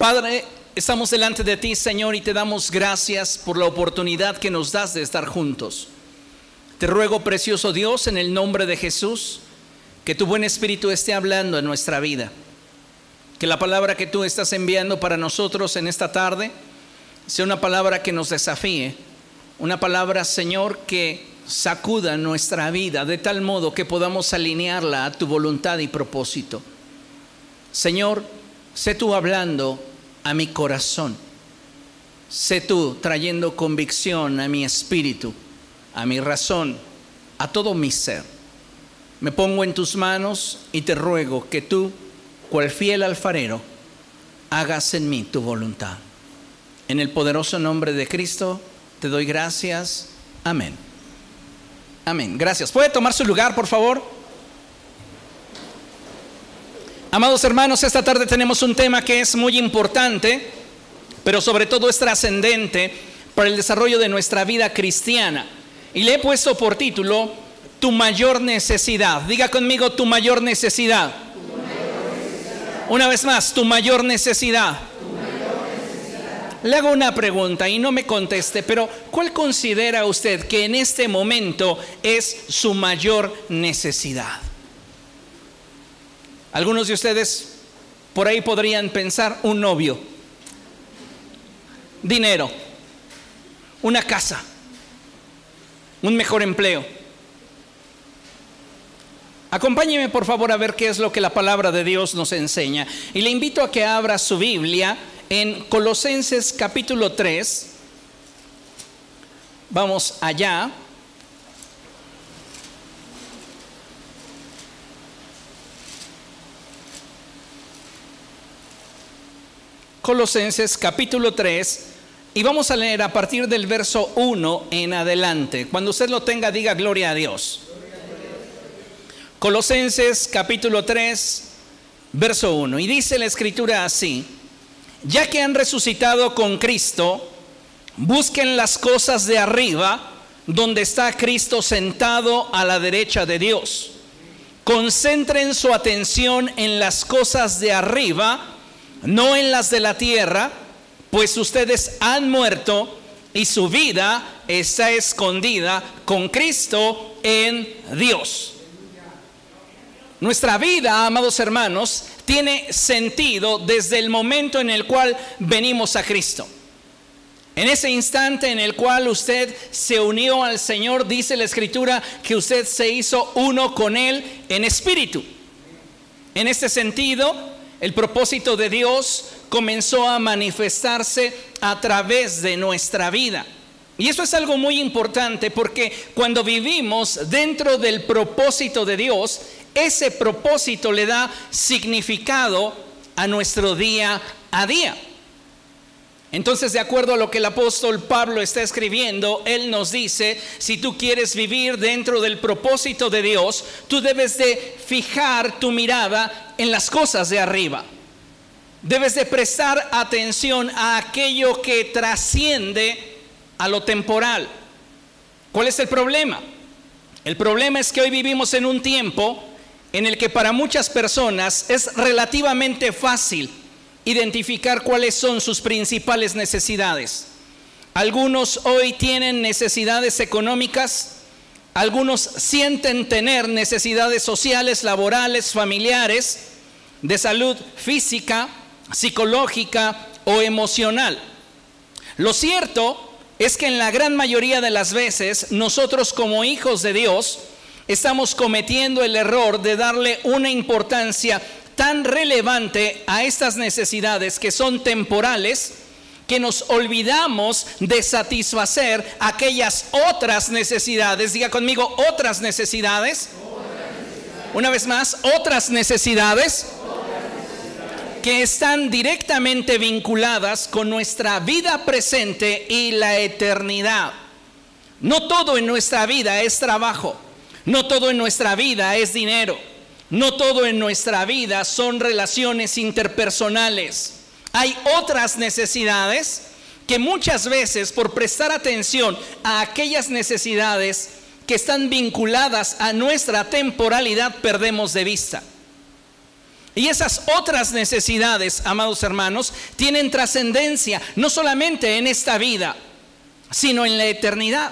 Padre, estamos delante de ti, Señor, y te damos gracias por la oportunidad que nos das de estar juntos. Te ruego, precioso Dios, en el nombre de Jesús, que tu buen espíritu esté hablando en nuestra vida. Que la palabra que tú estás enviando para nosotros en esta tarde sea una palabra que nos desafíe, una palabra, Señor, que sacuda nuestra vida de tal modo que podamos alinearla a tu voluntad y propósito. Señor, sé tú hablando a mi corazón. Sé tú trayendo convicción a mi espíritu, a mi razón, a todo mi ser. Me pongo en tus manos y te ruego que tú, cual fiel alfarero, hagas en mí tu voluntad. En el poderoso nombre de Cristo te doy gracias. Amén. Amén. Gracias. ¿Puede tomar su lugar, por favor? Amados hermanos, esta tarde tenemos un tema que es muy importante, pero sobre todo es trascendente para el desarrollo de nuestra vida cristiana. Y le he puesto por título, Tu mayor necesidad. Diga conmigo, tu mayor necesidad. Una vez más, tu mayor necesidad. Le hago una pregunta y no me conteste, pero ¿cuál considera usted que en este momento es su mayor necesidad? Algunos de ustedes por ahí podrían pensar un novio, dinero, una casa, un mejor empleo. Acompáñeme por favor a ver qué es lo que la palabra de Dios nos enseña. Y le invito a que abra su Biblia en Colosenses capítulo 3. Vamos allá. Colosenses capítulo 3 y vamos a leer a partir del verso 1 en adelante. Cuando usted lo tenga, diga gloria a Dios. Colosenses capítulo 3, verso 1. Y dice la escritura así, ya que han resucitado con Cristo, busquen las cosas de arriba, donde está Cristo sentado a la derecha de Dios. Concentren su atención en las cosas de arriba, no en las de la tierra, pues ustedes han muerto y su vida está escondida con Cristo en Dios. Nuestra vida, amados hermanos, tiene sentido desde el momento en el cual venimos a Cristo. En ese instante en el cual usted se unió al Señor, dice la Escritura que usted se hizo uno con Él en espíritu. En este sentido, el propósito de Dios comenzó a manifestarse a través de nuestra vida. Y eso es algo muy importante porque cuando vivimos dentro del propósito de Dios, ese propósito le da significado a nuestro día a día. Entonces, de acuerdo a lo que el apóstol Pablo está escribiendo, él nos dice, si tú quieres vivir dentro del propósito de Dios, tú debes de fijar tu mirada en las cosas de arriba. Debes de prestar atención a aquello que trasciende a lo temporal. ¿Cuál es el problema? El problema es que hoy vivimos en un tiempo en el que para muchas personas es relativamente fácil identificar cuáles son sus principales necesidades. Algunos hoy tienen necesidades económicas, algunos sienten tener necesidades sociales, laborales, familiares, de salud física, psicológica o emocional. Lo cierto es que en la gran mayoría de las veces nosotros como hijos de Dios estamos cometiendo el error de darle una importancia tan relevante a estas necesidades que son temporales que nos olvidamos de satisfacer aquellas otras necesidades. Diga conmigo, otras necesidades. Una vez más, otras necesidades que están directamente vinculadas con nuestra vida presente y la eternidad. No todo en nuestra vida es trabajo, no todo en nuestra vida es dinero. No todo en nuestra vida son relaciones interpersonales. Hay otras necesidades que muchas veces por prestar atención a aquellas necesidades que están vinculadas a nuestra temporalidad perdemos de vista. Y esas otras necesidades, amados hermanos, tienen trascendencia no solamente en esta vida, sino en la eternidad.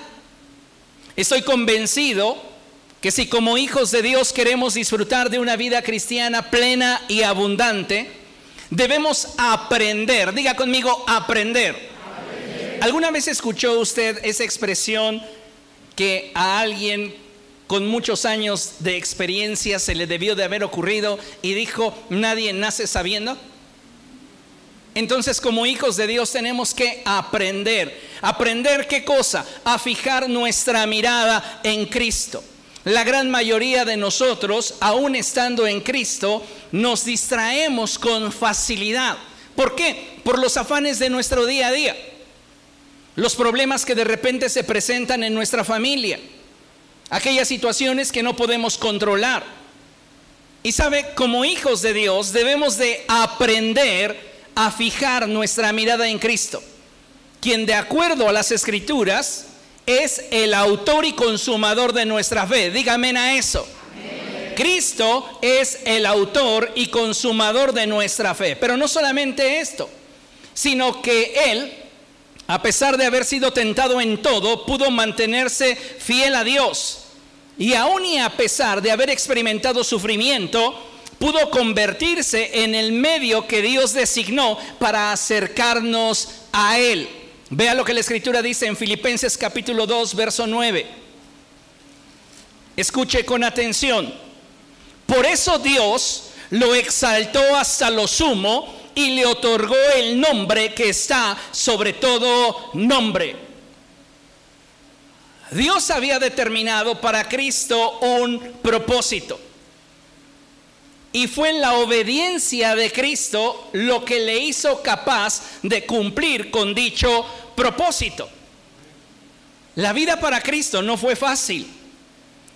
Estoy convencido que si como hijos de Dios queremos disfrutar de una vida cristiana plena y abundante, debemos aprender, diga conmigo, aprender. ¿Alguna vez escuchó usted esa expresión que a alguien con muchos años de experiencia se le debió de haber ocurrido y dijo, nadie nace sabiendo? Entonces como hijos de Dios tenemos que aprender. ¿Aprender qué cosa? A fijar nuestra mirada en Cristo. La gran mayoría de nosotros, aún estando en Cristo, nos distraemos con facilidad. ¿Por qué? Por los afanes de nuestro día a día. Los problemas que de repente se presentan en nuestra familia. Aquellas situaciones que no podemos controlar. Y sabe, como hijos de Dios debemos de aprender a fijar nuestra mirada en Cristo, quien de acuerdo a las escrituras es el autor y consumador de nuestra fe. Dígame a eso. Cristo es el autor y consumador de nuestra fe. Pero no solamente esto, sino que Él, a pesar de haber sido tentado en todo, pudo mantenerse fiel a Dios. Y aún y a pesar de haber experimentado sufrimiento, pudo convertirse en el medio que Dios designó para acercarnos a Él. Vea lo que la escritura dice en Filipenses capítulo 2, verso 9. Escuche con atención. Por eso Dios lo exaltó hasta lo sumo y le otorgó el nombre que está sobre todo nombre. Dios había determinado para Cristo un propósito. Y fue la obediencia de Cristo lo que le hizo capaz de cumplir con dicho propósito. La vida para Cristo no fue fácil,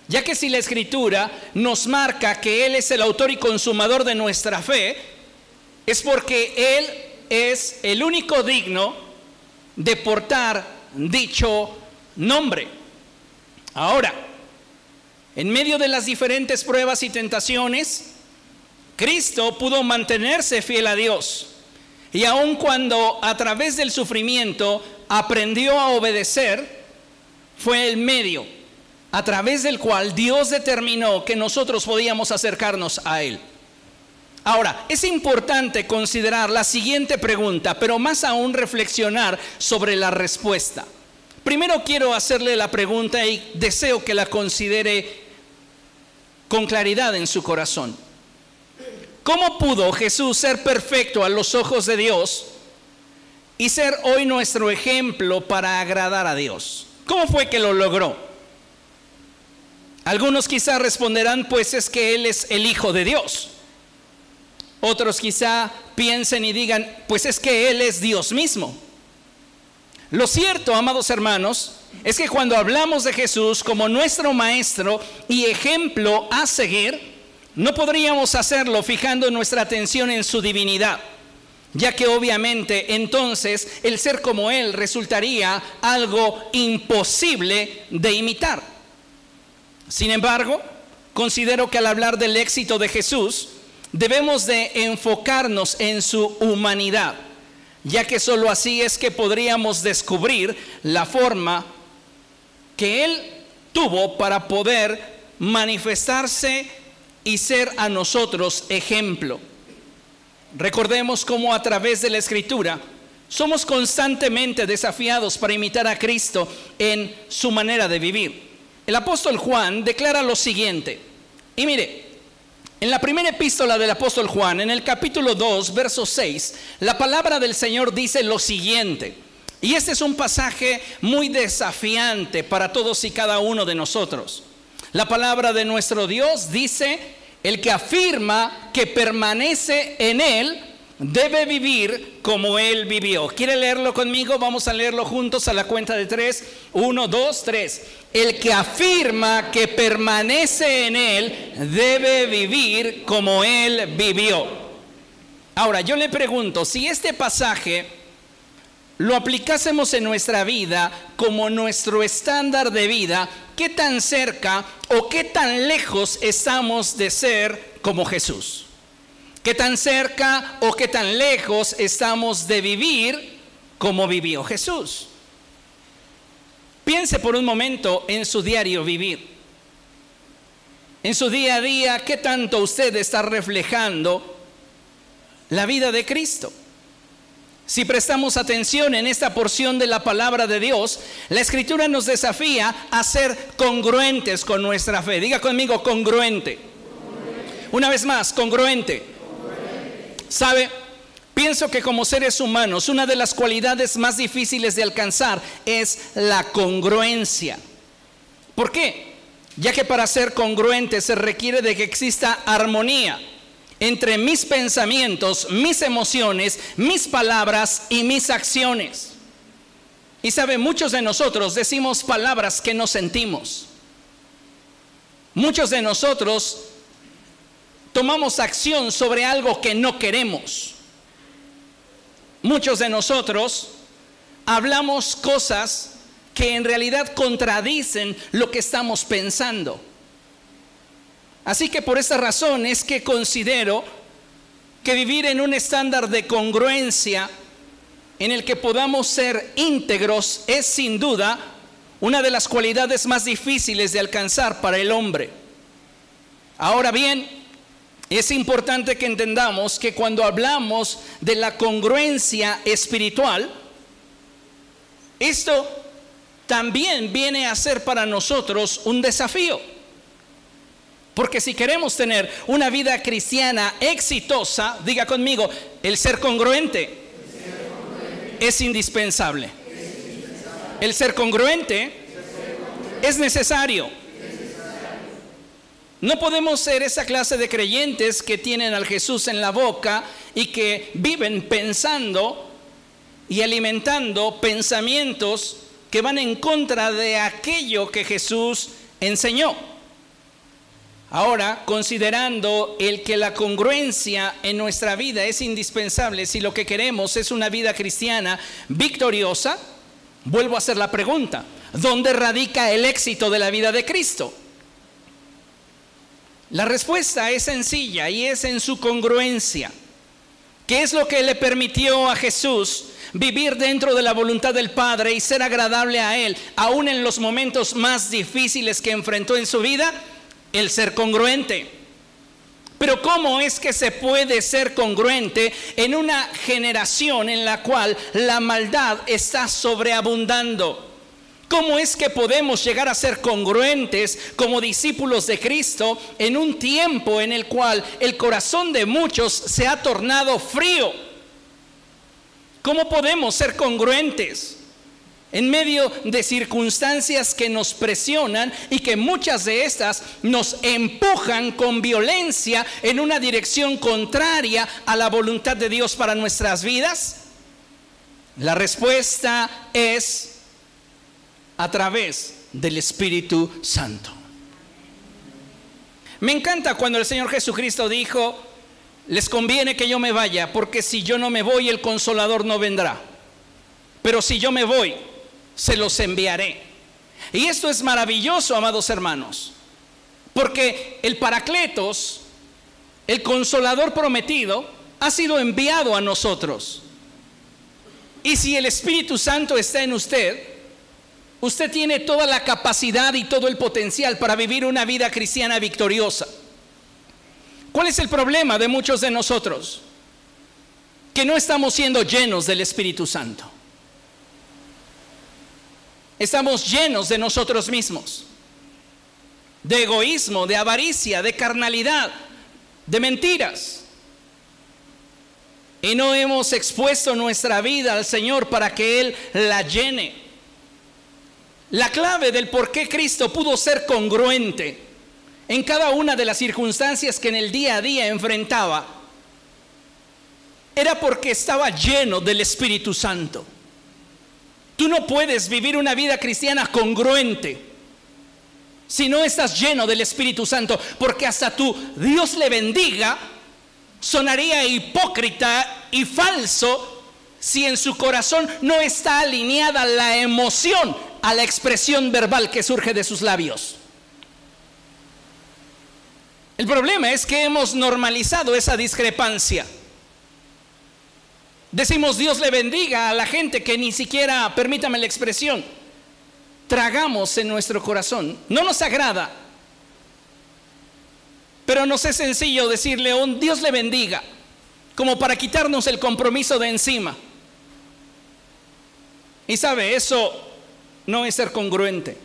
ya que si la escritura nos marca que Él es el autor y consumador de nuestra fe, es porque Él es el único digno de portar dicho nombre. Ahora, en medio de las diferentes pruebas y tentaciones, Cristo pudo mantenerse fiel a Dios. Y aun cuando a través del sufrimiento aprendió a obedecer, fue el medio a través del cual Dios determinó que nosotros podíamos acercarnos a Él. Ahora, es importante considerar la siguiente pregunta, pero más aún reflexionar sobre la respuesta. Primero quiero hacerle la pregunta y deseo que la considere con claridad en su corazón. ¿Cómo pudo Jesús ser perfecto a los ojos de Dios y ser hoy nuestro ejemplo para agradar a Dios? ¿Cómo fue que lo logró? Algunos quizá responderán, pues es que Él es el Hijo de Dios. Otros quizá piensen y digan, pues es que Él es Dios mismo. Lo cierto, amados hermanos, es que cuando hablamos de Jesús como nuestro Maestro y ejemplo a seguir, no podríamos hacerlo fijando nuestra atención en su divinidad, ya que obviamente entonces el ser como Él resultaría algo imposible de imitar. Sin embargo, considero que al hablar del éxito de Jesús, debemos de enfocarnos en su humanidad, ya que sólo así es que podríamos descubrir la forma que Él tuvo para poder manifestarse y ser a nosotros ejemplo. Recordemos cómo a través de la escritura somos constantemente desafiados para imitar a Cristo en su manera de vivir. El apóstol Juan declara lo siguiente, y mire, en la primera epístola del apóstol Juan, en el capítulo 2, verso 6, la palabra del Señor dice lo siguiente, y este es un pasaje muy desafiante para todos y cada uno de nosotros. La palabra de nuestro Dios dice, el que afirma que permanece en Él debe vivir como Él vivió. ¿Quiere leerlo conmigo? Vamos a leerlo juntos a la cuenta de tres. Uno, dos, tres. El que afirma que permanece en Él debe vivir como Él vivió. Ahora, yo le pregunto, si este pasaje lo aplicásemos en nuestra vida como nuestro estándar de vida, ¿qué tan cerca o qué tan lejos estamos de ser como Jesús? ¿Qué tan cerca o qué tan lejos estamos de vivir como vivió Jesús? Piense por un momento en su diario vivir. En su día a día, ¿qué tanto usted está reflejando la vida de Cristo? Si prestamos atención en esta porción de la palabra de Dios, la escritura nos desafía a ser congruentes con nuestra fe. Diga conmigo, congruente. Una vez más, congruente. ¿Sabe? Pienso que como seres humanos, una de las cualidades más difíciles de alcanzar es la congruencia. ¿Por qué? Ya que para ser congruente se requiere de que exista armonía entre mis pensamientos, mis emociones, mis palabras y mis acciones. Y sabe, muchos de nosotros decimos palabras que no sentimos. Muchos de nosotros tomamos acción sobre algo que no queremos. Muchos de nosotros hablamos cosas que en realidad contradicen lo que estamos pensando. Así que por esa razón es que considero que vivir en un estándar de congruencia en el que podamos ser íntegros es sin duda una de las cualidades más difíciles de alcanzar para el hombre. Ahora bien, es importante que entendamos que cuando hablamos de la congruencia espiritual, esto también viene a ser para nosotros un desafío. Porque si queremos tener una vida cristiana exitosa, diga conmigo, el ser congruente, Es, indispensable. El ser congruente, es necesario. No podemos ser esa clase de creyentes que tienen al Jesús en la boca y que viven pensando y alimentando pensamientos que van en contra de aquello que Jesús enseñó. Ahora, considerando el que la congruencia en nuestra vida es indispensable, si lo que queremos es una vida cristiana victoriosa, vuelvo a hacer la pregunta, ¿dónde radica el éxito de la vida de Cristo? La respuesta es sencilla y es en su congruencia. ¿Qué es lo que le permitió a Jesús vivir dentro de la voluntad del Padre y ser agradable a Él, aún en los momentos más difíciles que enfrentó en su vida? El ser congruente. Pero ¿cómo es que se puede ser congruente en una generación en la cual la maldad está sobreabundando? ¿Cómo es que podemos llegar a ser congruentes como discípulos de Cristo en un tiempo en el cual el corazón de muchos se ha tornado frío? ¿Cómo podemos ser congruentes? En medio de circunstancias que nos presionan y que muchas de estas nos empujan con violencia en una dirección contraria a la voluntad de Dios para nuestras vidas? La respuesta es a través del Espíritu Santo. Me encanta cuando el Señor Jesucristo dijo, les conviene que yo me vaya, porque si yo no me voy, el consolador no vendrá. Pero si yo me voy, se los enviaré. Y esto es maravilloso, amados hermanos, porque el Paracletos, el consolador prometido, ha sido enviado a nosotros. Y si el Espíritu Santo está en usted, usted tiene toda la capacidad y todo el potencial para vivir una vida cristiana victoriosa. ¿Cuál es el problema de muchos de nosotros? Que no estamos siendo llenos del Espíritu Santo. Estamos llenos de nosotros mismos, de egoísmo, de avaricia, de carnalidad, de mentiras. Y no hemos expuesto nuestra vida al Señor para que Él la llene. La clave del por qué Cristo pudo ser congruente en cada una de las circunstancias que en el día a día enfrentaba era porque estaba lleno del Espíritu Santo. Tú no puedes vivir una vida cristiana congruente si no estás lleno del Espíritu Santo, porque hasta tú, Dios le bendiga, sonaría hipócrita y falso si en su corazón no está alineada la emoción a la expresión verbal que surge de sus labios. El problema es que hemos normalizado esa discrepancia. Decimos Dios le bendiga a la gente que ni siquiera, permítame la expresión, tragamos en nuestro corazón. No nos agrada. Pero nos es sencillo decirle un Dios le bendiga, como para quitarnos el compromiso de encima. Y sabe, eso no es ser congruente.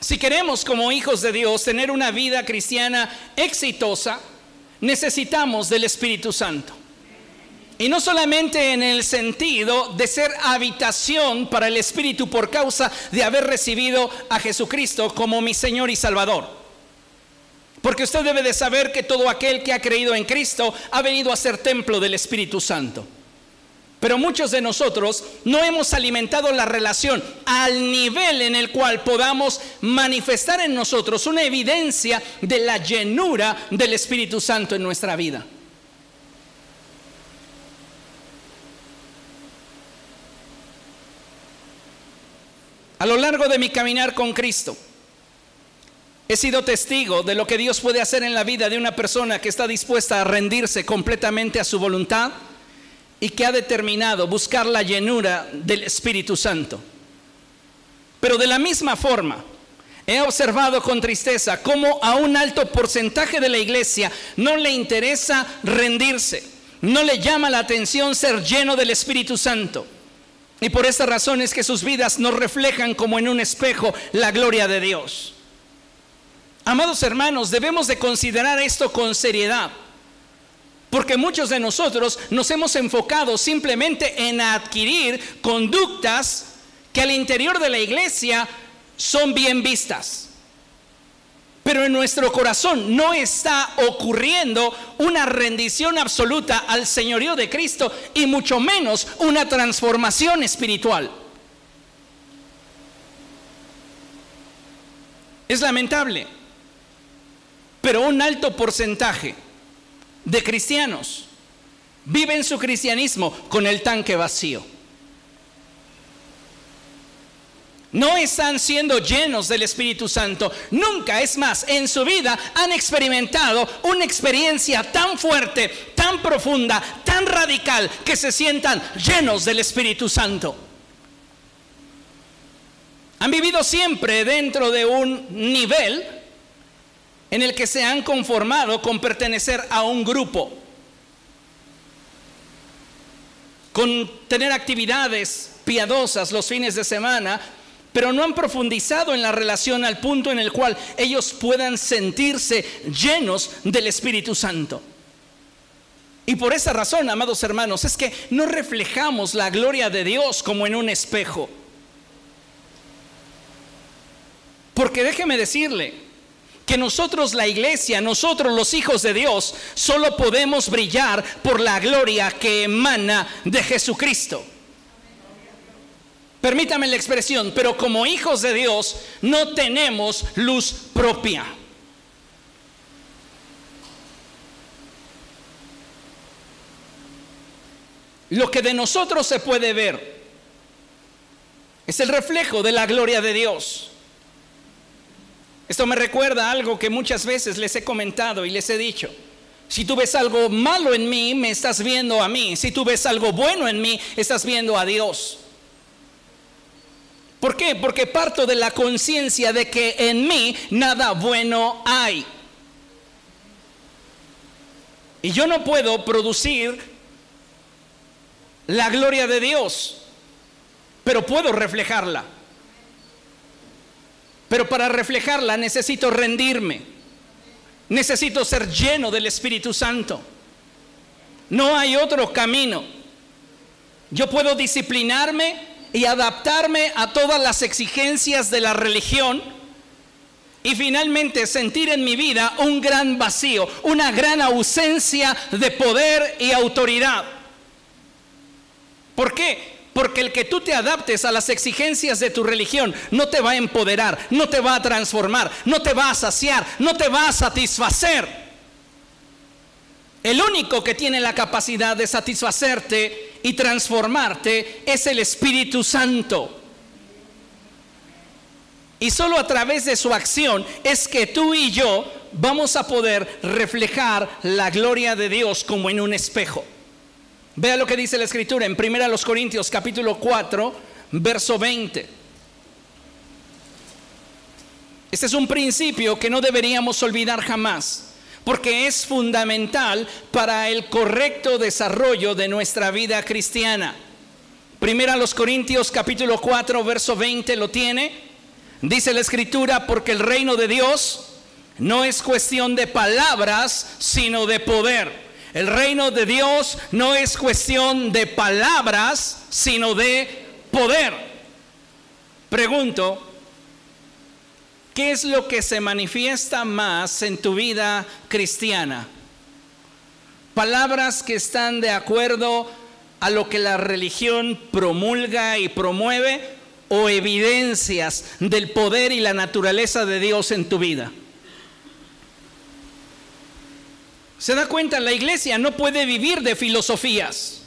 Si queremos como hijos de Dios tener una vida cristiana exitosa, necesitamos del Espíritu Santo. Y no solamente en el sentido de ser habitación para el Espíritu por causa de haber recibido a Jesucristo como mi Señor y Salvador. Porque usted debe de saber que todo aquel que ha creído en Cristo ha venido a ser templo del Espíritu Santo. Pero muchos de nosotros no hemos alimentado la relación al nivel en el cual podamos manifestar en nosotros una evidencia de la llenura del Espíritu Santo en nuestra vida. A lo largo de mi caminar con Cristo, he sido testigo de lo que Dios puede hacer en la vida de una persona que está dispuesta a rendirse completamente a su voluntad y que ha determinado buscar la llenura del Espíritu Santo. Pero de la misma forma, he observado con tristeza cómo a un alto porcentaje de la iglesia no le interesa rendirse, no le llama la atención ser lleno del Espíritu Santo. Y por esta razón es que sus vidas no reflejan como en un espejo la gloria de Dios. Amados hermanos, debemos de considerar esto con seriedad. Porque muchos de nosotros nos hemos enfocado simplemente en adquirir conductas que al interior de la iglesia son bien vistas. Pero en nuestro corazón no está ocurriendo una rendición absoluta al señorío de Cristo y mucho menos una transformación espiritual. Es lamentable, pero un alto porcentaje de cristianos viven su cristianismo con el tanque vacío. No están siendo llenos del Espíritu Santo. Nunca, es más, en su vida han experimentado una experiencia tan fuerte, tan profunda, tan radical, que se sientan llenos del Espíritu Santo. Han vivido siempre dentro de un nivel en el que se han conformado con pertenecer a un grupo, con tener actividades piadosas los fines de semana, pero no han profundizado en la relación al punto en el cual ellos puedan sentirse llenos del Espíritu Santo. Y por esa razón, amados hermanos, es que no reflejamos la gloria de Dios como en un espejo. Porque déjeme decirle, que nosotros la iglesia, nosotros los hijos de Dios, solo podemos brillar por la gloria que emana de Jesucristo. Permítame la expresión, pero como hijos de Dios no tenemos luz propia. Lo que de nosotros se puede ver es el reflejo de la gloria de Dios. Esto me recuerda algo que muchas veces les he comentado y les he dicho. Si tú ves algo malo en mí, me estás viendo a mí. Si tú ves algo bueno en mí, estás viendo a Dios. ¿Por qué? Porque parto de la conciencia de que en mí nada bueno hay. Y yo no puedo producir la gloria de Dios, pero puedo reflejarla. Pero para reflejarla necesito rendirme. Necesito ser lleno del Espíritu Santo. No hay otro camino. Yo puedo disciplinarme y adaptarme a todas las exigencias de la religión y finalmente sentir en mi vida un gran vacío, una gran ausencia de poder y autoridad. ¿Por qué? Porque el que tú te adaptes a las exigencias de tu religión no te va a empoderar, no te va a transformar, no te va a saciar, no te va a satisfacer. El único que tiene la capacidad de satisfacerte y transformarte es el Espíritu Santo. Y solo a través de su acción es que tú y yo vamos a poder reflejar la gloria de Dios como en un espejo. Vea lo que dice la escritura en 1 Corintios capítulo 4, verso 20. Este es un principio que no deberíamos olvidar jamás, porque es fundamental para el correcto desarrollo de nuestra vida cristiana. Primera los Corintios capítulo 4, verso 20 lo tiene. Dice la escritura, porque el reino de Dios no es cuestión de palabras, sino de poder. El reino de Dios no es cuestión de palabras, sino de poder. Pregunto, ¿qué es lo que se manifiesta más en tu vida cristiana? Palabras que están de acuerdo a lo que la religión promulga y promueve o evidencias del poder y la naturaleza de Dios en tu vida. Se da cuenta, la iglesia no puede vivir de filosofías.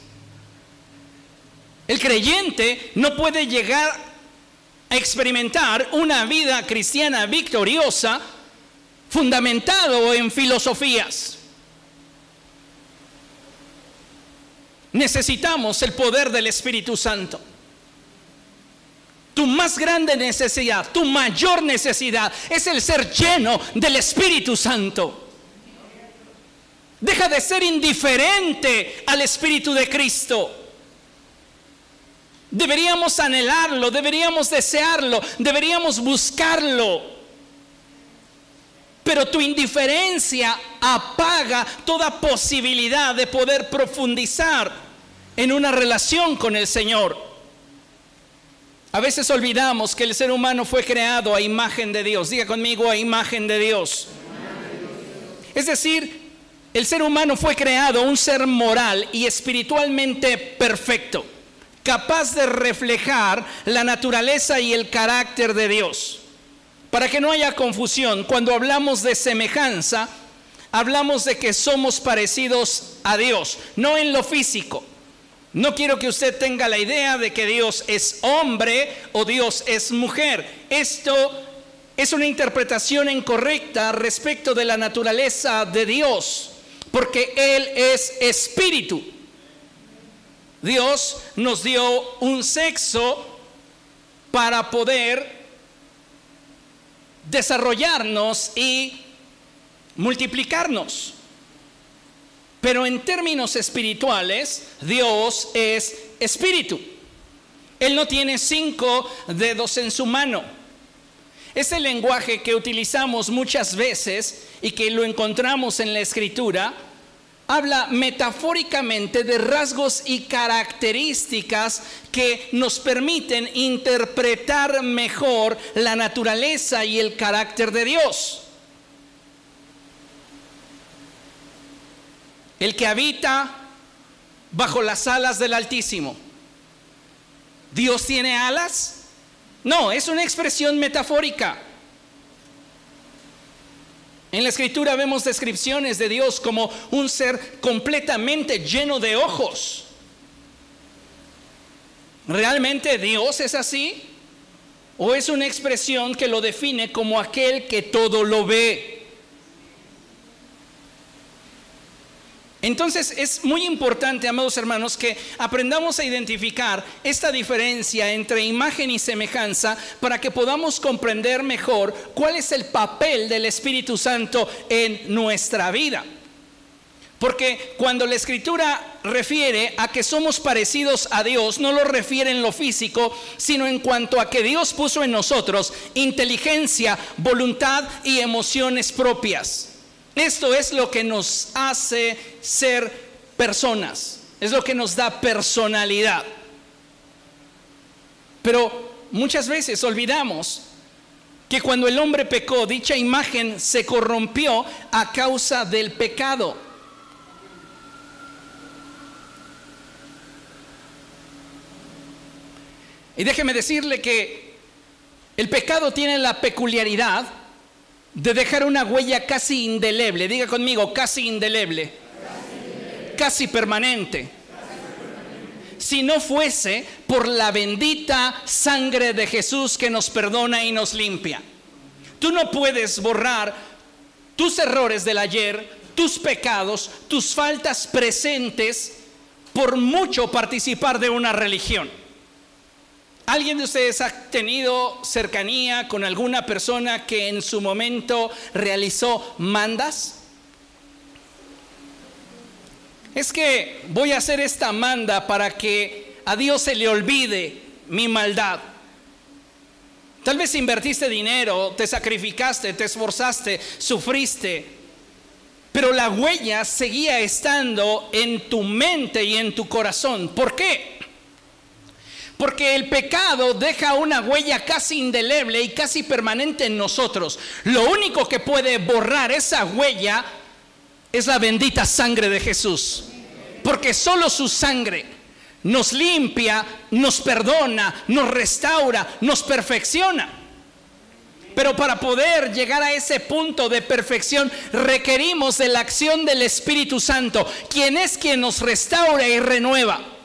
El creyente no puede llegar a experimentar una vida cristiana victoriosa fundamentado en filosofías. Necesitamos el poder del Espíritu Santo. Tu más grande necesidad, tu mayor necesidad es el ser lleno del Espíritu Santo. Deja de ser indiferente al Espíritu de Cristo. Deberíamos anhelarlo, deberíamos desearlo, deberíamos buscarlo. Pero tu indiferencia apaga toda posibilidad de poder profundizar en una relación con el Señor. A veces olvidamos que el ser humano fue creado a imagen de Dios. Diga conmigo a imagen de Dios. Es decir, el ser humano fue creado un ser moral y espiritualmente perfecto, capaz de reflejar la naturaleza y el carácter de Dios. Para que no haya confusión, cuando hablamos de semejanza, hablamos de que somos parecidos a Dios, no en lo físico, no quiero que usted tenga la idea de que Dios es hombre o Dios es mujer. Esto es una interpretación incorrecta respecto de la naturaleza de Dios, porque Él es espíritu. Dios nos dio un sexo para poder desarrollarnos y multiplicarnos. Pero en términos espirituales, Dios es espíritu. Él no tiene cinco dedos en su mano. Ese lenguaje que utilizamos muchas veces y que lo encontramos en la escritura, habla metafóricamente de rasgos y características que nos permiten interpretar mejor la naturaleza y el carácter de Dios. el que habita bajo las alas del Altísimo. ¿Dios tiene alas? No, es una expresión metafórica. En la escritura vemos descripciones de Dios como un ser completamente lleno de ojos. ¿Realmente Dios es así? ¿O es una expresión que lo define como aquel que todo lo ve? Entonces es muy importante, amados hermanos, que aprendamos a identificar esta diferencia entre imagen y semejanza para que podamos comprender mejor cuál es el papel del Espíritu Santo en nuestra vida. Porque cuando la escritura refiere a que somos parecidos a Dios, no lo refiere en lo físico, sino en cuanto a que Dios puso en nosotros inteligencia, voluntad y emociones propias. Esto es lo que nos hace ser personas, es lo que nos da personalidad. Pero muchas veces olvidamos que cuando el hombre pecó, dicha imagen se corrompió a causa del pecado. Y déjeme decirle que el pecado tiene la peculiaridad de dejar una huella casi indeleble. Diga conmigo, casi indeleble. Casi, permanente. si no fuese por la bendita sangre de Jesús que nos perdona y nos limpia. Tú no puedes borrar tus errores del ayer, tus pecados, tus faltas presentes por mucho participar de una religión. ¿Alguien de ustedes ha tenido cercanía con alguna persona que en su momento realizó mandas? Es que voy a hacer esta manda para que a Dios se le olvide mi maldad. Tal vez invertiste dinero, te sacrificaste, te esforzaste, sufriste, pero la huella seguía estando en tu mente y en tu corazón. ¿Por qué? Porque el pecado deja una huella casi indeleble y casi permanente en nosotros. Lo único que puede borrar esa huella es la bendita sangre de Jesús. Porque solo su sangre nos limpia, nos perdona, nos restaura, nos perfecciona. Pero para poder llegar a ese punto de perfección requerimos de la acción del Espíritu Santo, quien es quien nos restaura y renueva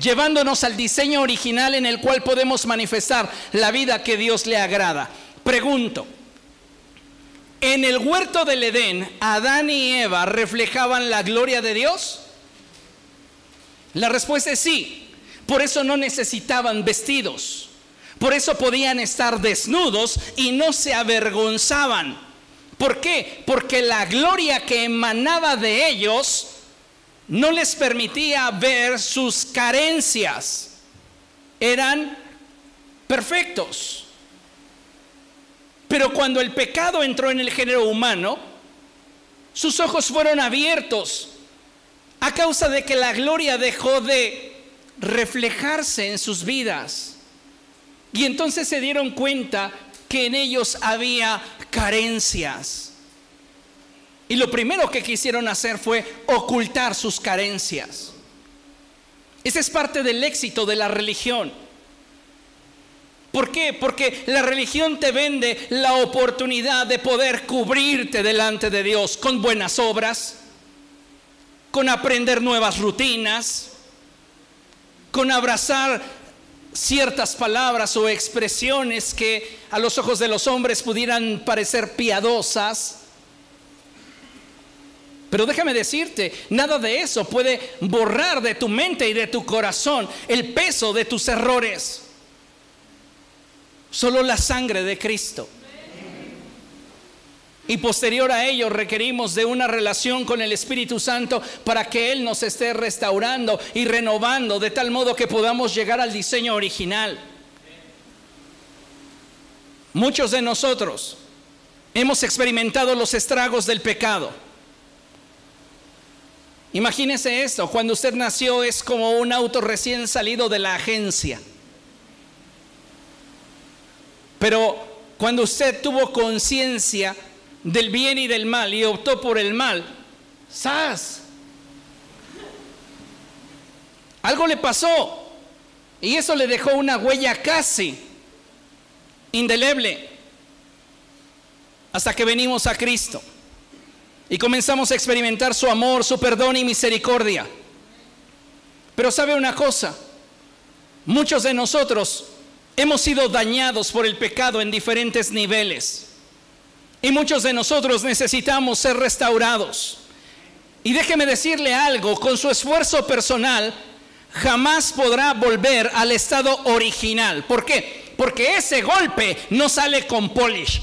llevándonos al diseño original en el cual podemos manifestar la vida que Dios le agrada. Pregunto, ¿en el huerto del Edén Adán y Eva reflejaban la gloria de Dios? La respuesta es sí. Por eso no necesitaban vestidos. Por eso podían estar desnudos y no se avergonzaban. ¿Por qué? Porque la gloria que emanaba de ellos no les permitía ver sus carencias. Eran perfectos. Pero cuando el pecado entró en el género humano, sus ojos fueron abiertos a causa de que la gloria dejó de reflejarse en sus vidas. Y entonces se dieron cuenta que en ellos había carencias. Y lo primero que quisieron hacer fue ocultar sus carencias. Ese es parte del éxito de la religión. ¿Por qué? Porque la religión te vende la oportunidad de poder cubrirte delante de Dios con buenas obras, con aprender nuevas rutinas, con abrazar ciertas palabras o expresiones que a los ojos de los hombres pudieran parecer piadosas pero déjame decirte, nada de eso puede borrar de tu mente y de tu corazón el peso de tus errores. Solo la sangre de Cristo. Y posterior a ello requerimos de una relación con el Espíritu Santo para que Él nos esté restaurando y renovando de tal modo que podamos llegar al diseño original. Muchos de nosotros hemos experimentado los estragos del pecado Imagínese esto, cuando usted nació es como un auto recién salido de la agencia. Pero cuando usted tuvo conciencia del bien y del mal y optó por el mal, ¡zas! Algo le pasó y eso le dejó una huella casi indeleble hasta que venimos a Cristo y comenzamos a experimentar su amor, su perdón y misericordia. Pero sabe una cosa, muchos de nosotros hemos sido dañados por el pecado en diferentes niveles. Y muchos de nosotros necesitamos ser restaurados. Y déjeme decirle algo, con su esfuerzo personal jamás podrá volver al estado original. ¿Por qué? Porque ese golpe no sale con polish.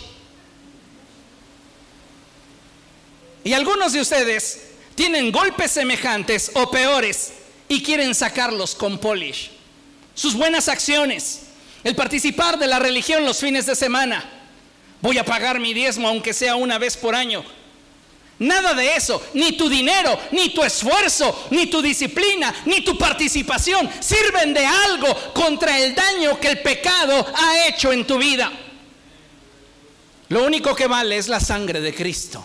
Y algunos de ustedes tienen golpes semejantes o peores y quieren sacarlos con polish. Sus buenas acciones, el participar de la religión los fines de semana. Voy a pagar mi diezmo aunque sea una vez por año. Nada de eso, ni tu dinero, ni tu esfuerzo, ni tu disciplina, ni tu participación sirven de algo contra el daño que el pecado ha hecho en tu vida. Lo único que vale es la sangre de Cristo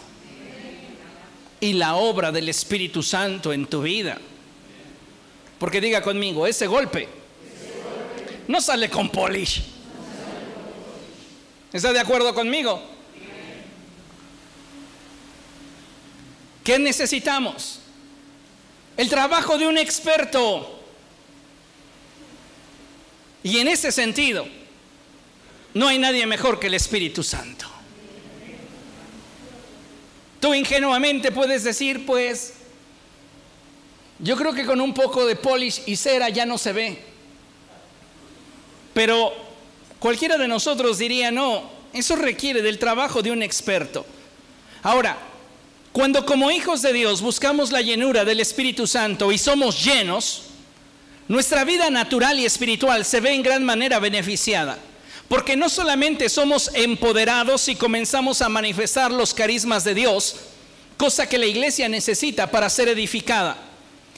y la obra del Espíritu Santo en tu vida. Porque diga conmigo, ese golpe no sale con polish. ¿Está de acuerdo conmigo? ¿Qué necesitamos? El trabajo de un experto Y en ese sentido, no hay nadie mejor que el Espíritu Santo. Tú ingenuamente puedes decir, pues, yo creo que con un poco de polish y cera ya no se ve. Pero cualquiera de nosotros diría, no, eso requiere del trabajo de un experto. Ahora, cuando como hijos de Dios buscamos la llenura del Espíritu Santo y somos llenos, nuestra vida natural y espiritual se ve en gran manera beneficiada. Porque no solamente somos empoderados y comenzamos a manifestar los carismas de Dios, cosa que la iglesia necesita para ser edificada,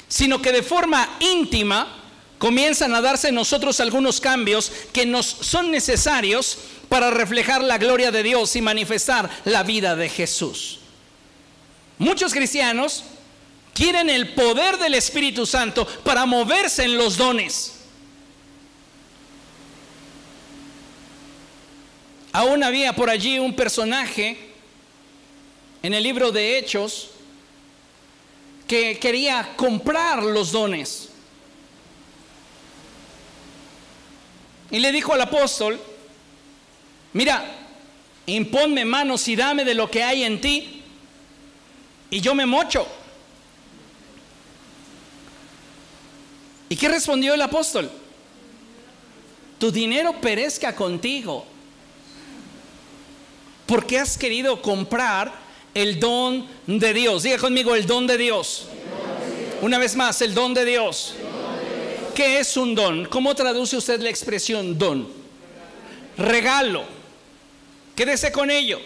sino que de forma íntima comienzan a darse en nosotros algunos cambios que nos son necesarios para reflejar la gloria de Dios y manifestar la vida de Jesús. Muchos cristianos quieren el poder del Espíritu Santo para moverse en los dones. Aún había por allí un personaje en el libro de Hechos que quería comprar los dones. Y le dijo al apóstol, mira, imponme manos y dame de lo que hay en ti, y yo me mocho. ¿Y qué respondió el apóstol? Tu dinero perezca contigo porque has querido comprar el don de Dios. Diga conmigo el don de Dios. Una vez más, el don de Dios. ¿Qué es un don? ¿Cómo traduce usted la expresión don? Regalo. Quédese con ello.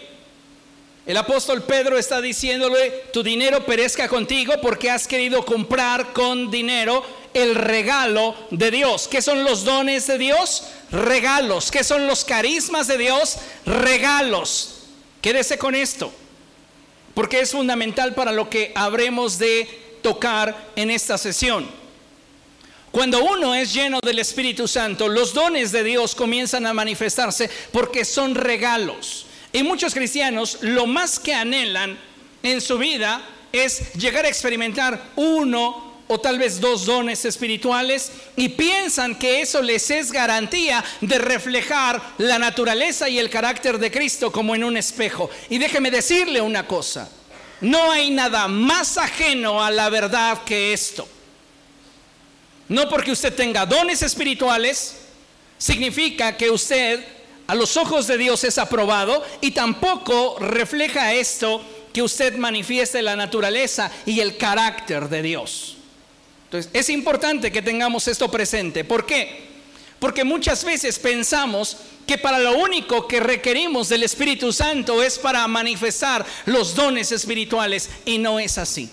El apóstol Pedro está diciéndole, tu dinero perezca contigo porque has querido comprar con dinero el regalo de Dios. ¿Qué son los dones de Dios? Regalos. ¿Qué son los carismas de Dios? Regalos. Quédese con esto, porque es fundamental para lo que habremos de tocar en esta sesión. Cuando uno es lleno del Espíritu Santo, los dones de Dios comienzan a manifestarse porque son regalos. Y muchos cristianos lo más que anhelan en su vida es llegar a experimentar uno o tal vez dos dones espirituales y piensan que eso les es garantía de reflejar la naturaleza y el carácter de Cristo como en un espejo. Y déjeme decirle una cosa, no hay nada más ajeno a la verdad que esto. No porque usted tenga dones espirituales, significa que usted a los ojos de Dios es aprobado y tampoco refleja esto que usted manifieste la naturaleza y el carácter de Dios. Entonces, es importante que tengamos esto presente. ¿Por qué? Porque muchas veces pensamos que para lo único que requerimos del Espíritu Santo es para manifestar los dones espirituales y no es así.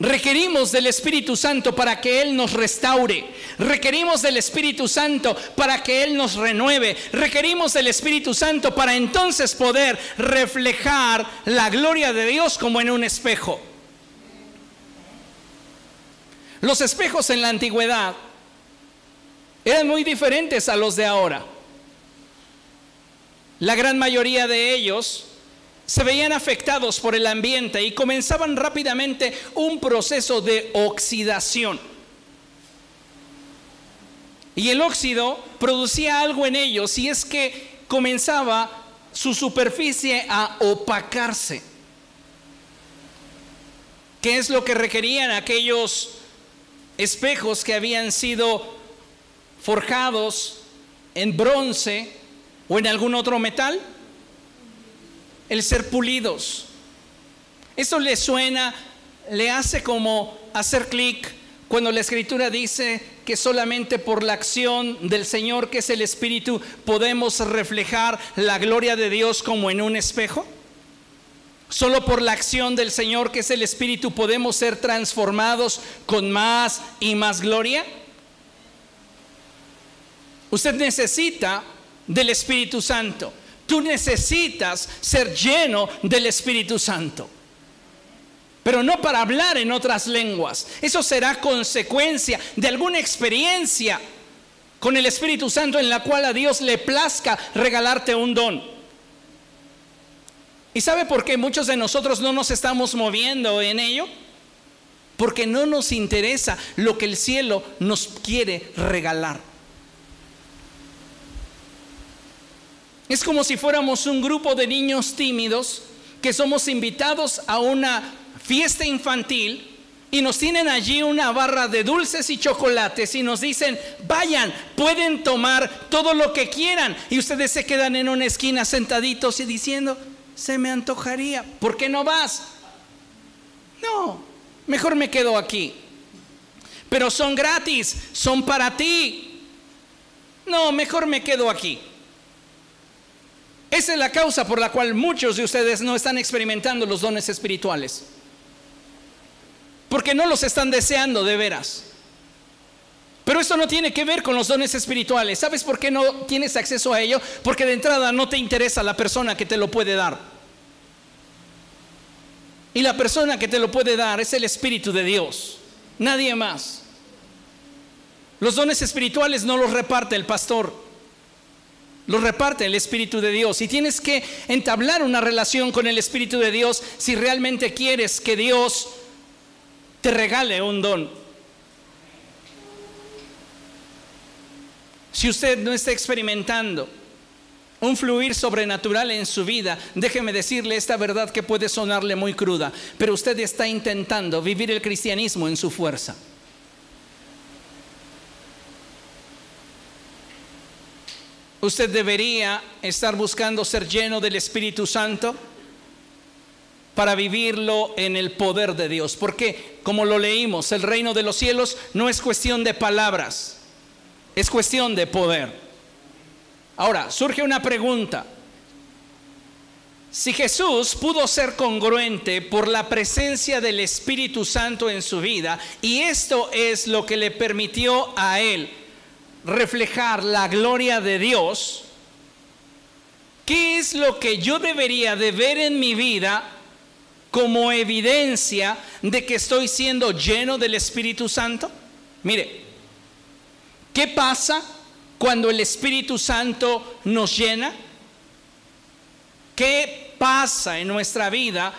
Requerimos del Espíritu Santo para que Él nos restaure. Requerimos del Espíritu Santo para que Él nos renueve. Requerimos del Espíritu Santo para entonces poder reflejar la gloria de Dios como en un espejo. Los espejos en la antigüedad eran muy diferentes a los de ahora. La gran mayoría de ellos se veían afectados por el ambiente y comenzaban rápidamente un proceso de oxidación. Y el óxido producía algo en ellos y es que comenzaba su superficie a opacarse. ¿Qué es lo que requerían aquellos espejos que habían sido forjados en bronce o en algún otro metal, el ser pulidos. Eso le suena, le hace como hacer clic cuando la escritura dice que solamente por la acción del Señor, que es el Espíritu, podemos reflejar la gloria de Dios como en un espejo. Solo por la acción del Señor, que es el Espíritu, podemos ser transformados con más y más gloria. Usted necesita del Espíritu Santo. Tú necesitas ser lleno del Espíritu Santo. Pero no para hablar en otras lenguas. Eso será consecuencia de alguna experiencia con el Espíritu Santo en la cual a Dios le plazca regalarte un don. ¿Y sabe por qué muchos de nosotros no nos estamos moviendo en ello? porque no nos interesa lo que el cielo nos quiere regalar. Es como si fuéramos un grupo de niños tímidos que somos invitados a una fiesta infantil y nos tienen allí una barra de dulces y chocolates y nos dicen, vayan, pueden tomar todo lo que quieran. Y ustedes se quedan en una esquina sentaditos y diciendo, se me antojaría, ¿por qué no vas? No, mejor me quedo aquí. Pero son gratis, son para ti. No, mejor me quedo aquí. Esa es la causa por la cual muchos de ustedes no están experimentando los dones espirituales. Porque no los están deseando de veras. Pero esto no tiene que ver con los dones espirituales. ¿Sabes por qué no tienes acceso a ello? Porque de entrada no te interesa la persona que te lo puede dar. Y la persona que te lo puede dar es el Espíritu de Dios. Nadie más. Los dones espirituales no los reparte el pastor lo reparte el Espíritu de Dios. Y tienes que entablar una relación con el Espíritu de Dios si realmente quieres que Dios te regale un don. Si usted no está experimentando un fluir sobrenatural en su vida, déjeme decirle esta verdad que puede sonarle muy cruda, pero usted está intentando vivir el cristianismo en su fuerza. Usted debería estar buscando ser lleno del Espíritu Santo para vivirlo en el poder de Dios. Porque, como lo leímos, el reino de los cielos no es cuestión de palabras, es cuestión de poder. Ahora, surge una pregunta. Si Jesús pudo ser congruente por la presencia del Espíritu Santo en su vida, y esto es lo que le permitió a él reflejar la gloria de Dios, ¿qué es lo que yo debería de ver en mi vida como evidencia de que estoy siendo lleno del Espíritu Santo? Mire, ¿qué pasa cuando el Espíritu Santo nos llena? ¿Qué pasa en nuestra vida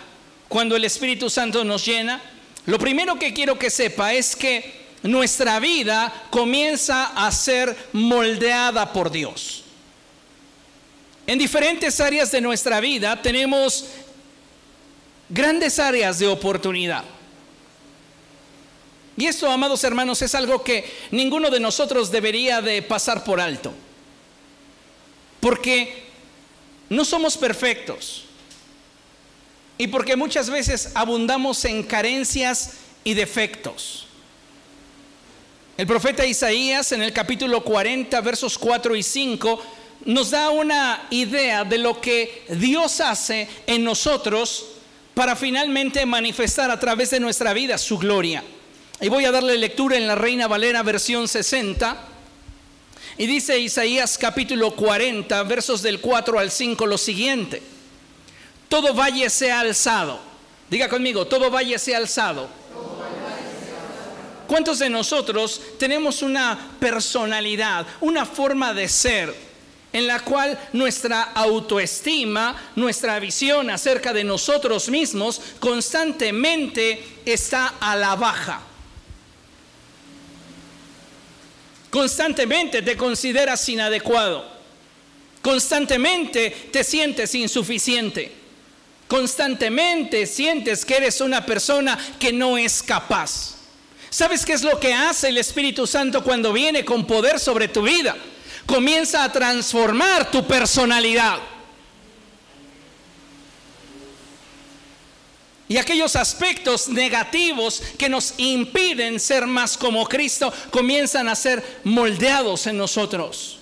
cuando el Espíritu Santo nos llena? Lo primero que quiero que sepa es que nuestra vida comienza a ser moldeada por Dios. En diferentes áreas de nuestra vida tenemos grandes áreas de oportunidad. Y esto, amados hermanos, es algo que ninguno de nosotros debería de pasar por alto. Porque no somos perfectos. Y porque muchas veces abundamos en carencias y defectos. El profeta Isaías en el capítulo 40, versos 4 y 5, nos da una idea de lo que Dios hace en nosotros para finalmente manifestar a través de nuestra vida su gloria. Y voy a darle lectura en la Reina Valera versión 60. Y dice Isaías capítulo 40, versos del 4 al 5 lo siguiente. Todo valle sea alzado. Diga conmigo, todo valle sea alzado ¿Cuántos de nosotros tenemos una personalidad, una forma de ser en la cual nuestra autoestima, nuestra visión acerca de nosotros mismos constantemente está a la baja? Constantemente te consideras inadecuado. Constantemente te sientes insuficiente. Constantemente sientes que eres una persona que no es capaz. ¿Sabes qué es lo que hace el Espíritu Santo cuando viene con poder sobre tu vida? Comienza a transformar tu personalidad. Y aquellos aspectos negativos que nos impiden ser más como Cristo comienzan a ser moldeados en nosotros.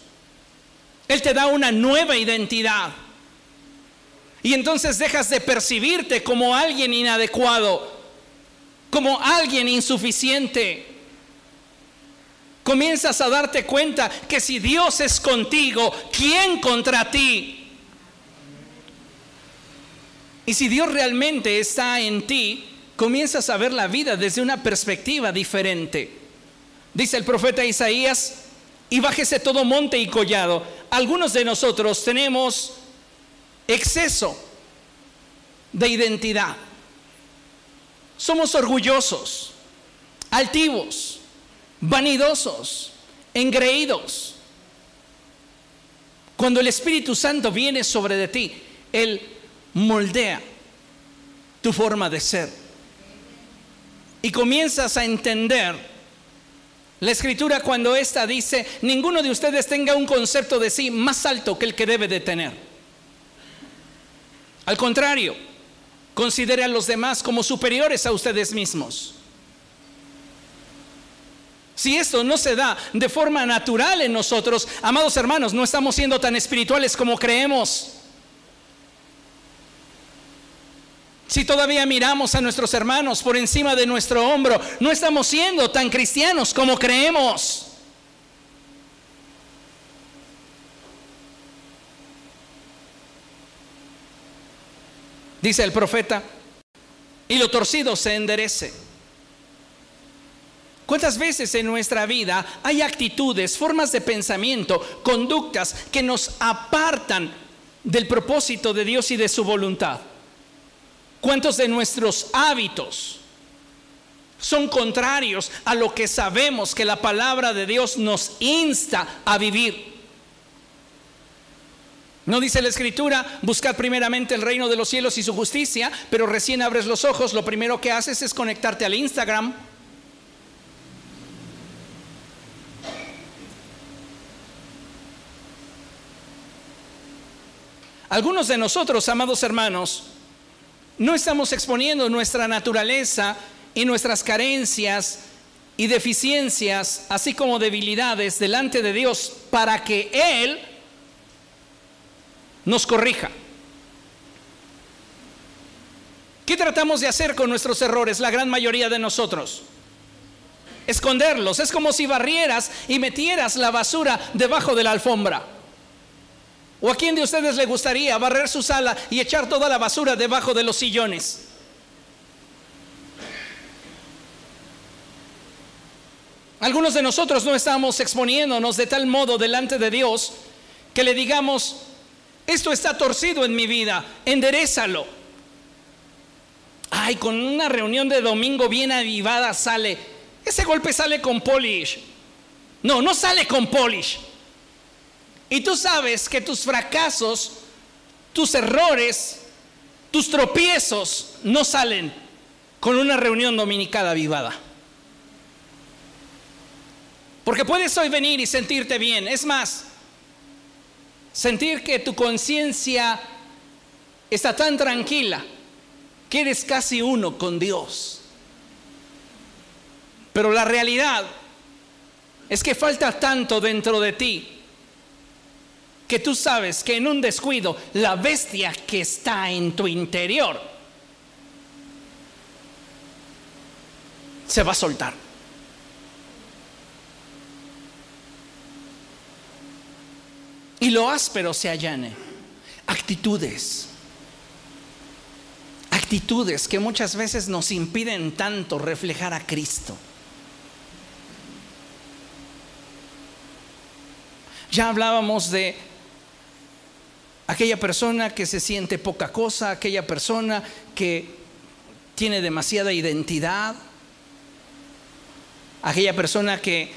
Él te da una nueva identidad. Y entonces dejas de percibirte como alguien inadecuado como alguien insuficiente. Comienzas a darte cuenta que si Dios es contigo, ¿quién contra ti? Y si Dios realmente está en ti, comienzas a ver la vida desde una perspectiva diferente. Dice el profeta Isaías, y bájese todo monte y collado. Algunos de nosotros tenemos exceso de identidad. Somos orgullosos. altivos, vanidosos, engreídos. Cuando el Espíritu Santo viene sobre de ti, Él moldea tu forma de ser. Y comienzas a entender la escritura cuando ésta dice, ninguno de ustedes tenga un concepto de sí más alto que el que debe de tener. Al contrario, considere a los demás como superiores a ustedes mismos. Si esto no se da de forma natural en nosotros, amados hermanos, no estamos siendo tan espirituales como creemos. Si todavía miramos a nuestros hermanos por encima de nuestro hombro, no estamos siendo tan cristianos como creemos. Dice el profeta, y lo torcido se enderece. ¿Cuántas veces en nuestra vida hay actitudes, formas de pensamiento, conductas que nos apartan del propósito de Dios y de su voluntad? ¿Cuántos de nuestros hábitos son contrarios a lo que sabemos que la palabra de Dios nos insta a vivir? No dice la escritura, buscad primeramente el reino de los cielos y su justicia, pero recién abres los ojos, lo primero que haces es conectarte al Instagram Algunos de nosotros, amados hermanos, no estamos exponiendo nuestra naturaleza y nuestras carencias y deficiencias, así como debilidades, delante de Dios para que Él nos corrija. ¿Qué tratamos de hacer con nuestros errores, la gran mayoría de nosotros? Esconderlos. Es como si barrieras y metieras la basura debajo de la alfombra. ¿O a quién de ustedes le gustaría barrer su sala y echar toda la basura debajo de los sillones? Algunos de nosotros no estamos exponiéndonos de tal modo delante de Dios que le digamos, esto está torcido en mi vida, enderezalo. Ay, con una reunión de domingo bien avivada sale, ese golpe sale con polish. No, no sale con polish. Y tú sabes que tus fracasos, tus errores, tus tropiezos no salen con una reunión dominical avivada. Porque puedes hoy venir y sentirte bien. Es más, sentir que tu conciencia está tan tranquila que eres casi uno con Dios. Pero la realidad es que falta tanto dentro de ti que tú sabes que en un descuido la bestia que está en tu interior se va a soltar. Y lo áspero se allane. Actitudes. Actitudes que muchas veces nos impiden tanto reflejar a Cristo. Ya hablábamos de aquella persona que se siente poca cosa, aquella persona que tiene demasiada identidad, aquella persona que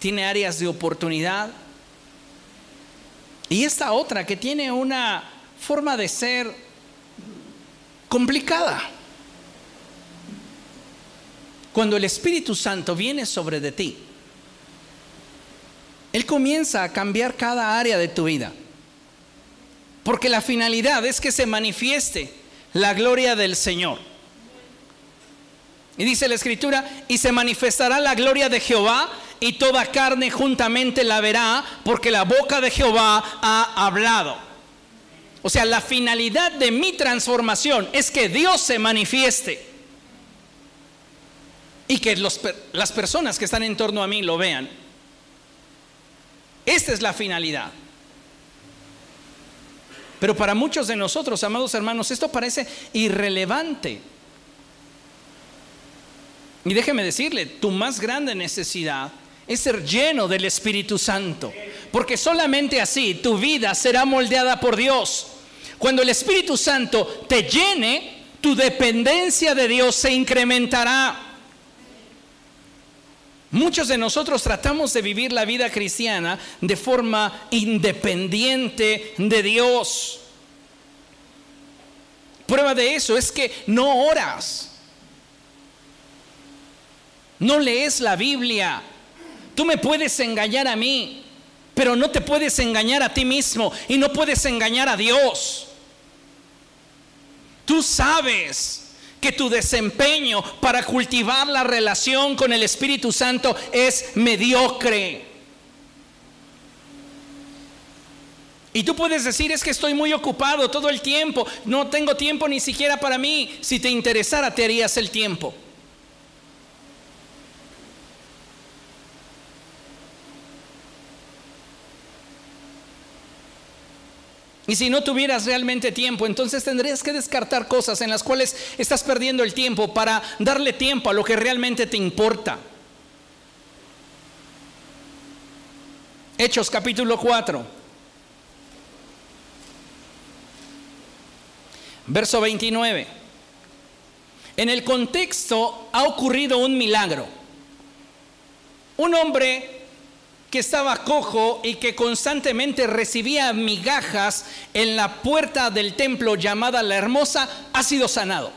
tiene áreas de oportunidad, y esta otra que tiene una forma de ser complicada. Cuando el Espíritu Santo viene sobre de ti, Él comienza a cambiar cada área de tu vida. Porque la finalidad es que se manifieste la gloria del Señor. Y dice la escritura, y se manifestará la gloria de Jehová y toda carne juntamente la verá, porque la boca de Jehová ha hablado. O sea, la finalidad de mi transformación es que Dios se manifieste y que las personas que están en torno a mí lo vean. Esta es la finalidad. Pero para muchos de nosotros, amados hermanos, esto parece irrelevante. Y déjeme decirle, tu más grande necesidad es ser lleno del Espíritu Santo. Porque solamente así tu vida será moldeada por Dios. Cuando el Espíritu Santo te llene, tu dependencia de Dios se incrementará. Muchos de nosotros tratamos de vivir la vida cristiana de forma independiente de Dios. Prueba de eso es que no oras. No lees la Biblia. Tú me puedes engañar a mí, pero no te puedes engañar a ti mismo y no puedes engañar a Dios. Tú sabes que tu desempeño para cultivar la relación con el Espíritu Santo es mediocre. Y tú puedes decir, es que estoy muy ocupado todo el tiempo, no tengo tiempo ni siquiera para mí. Si te interesara, te harías el tiempo. Y si no tuvieras realmente tiempo, entonces tendrías que descartar cosas en las cuales estás perdiendo el tiempo para darle tiempo a lo que realmente te importa. Hechos capítulo 4. Verso 29. En el contexto ha ocurrido un milagro. Un hombre que estaba cojo y que constantemente recibía migajas en la puerta del templo llamada la hermosa, ha sido sanado.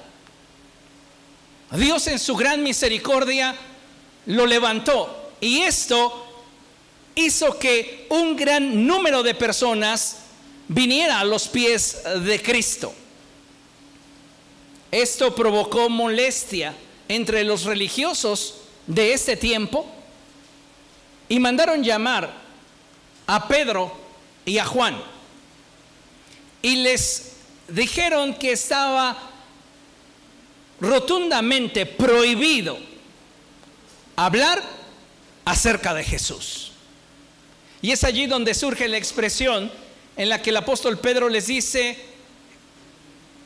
Dios en su gran misericordia lo levantó y esto hizo que un gran número de personas viniera a los pies de Cristo. Esto provocó molestia entre los religiosos de este tiempo y mandaron llamar a Pedro y a Juan. Y les dijeron que estaba rotundamente prohibido hablar acerca de Jesús. Y es allí donde surge la expresión en la que el apóstol Pedro les dice,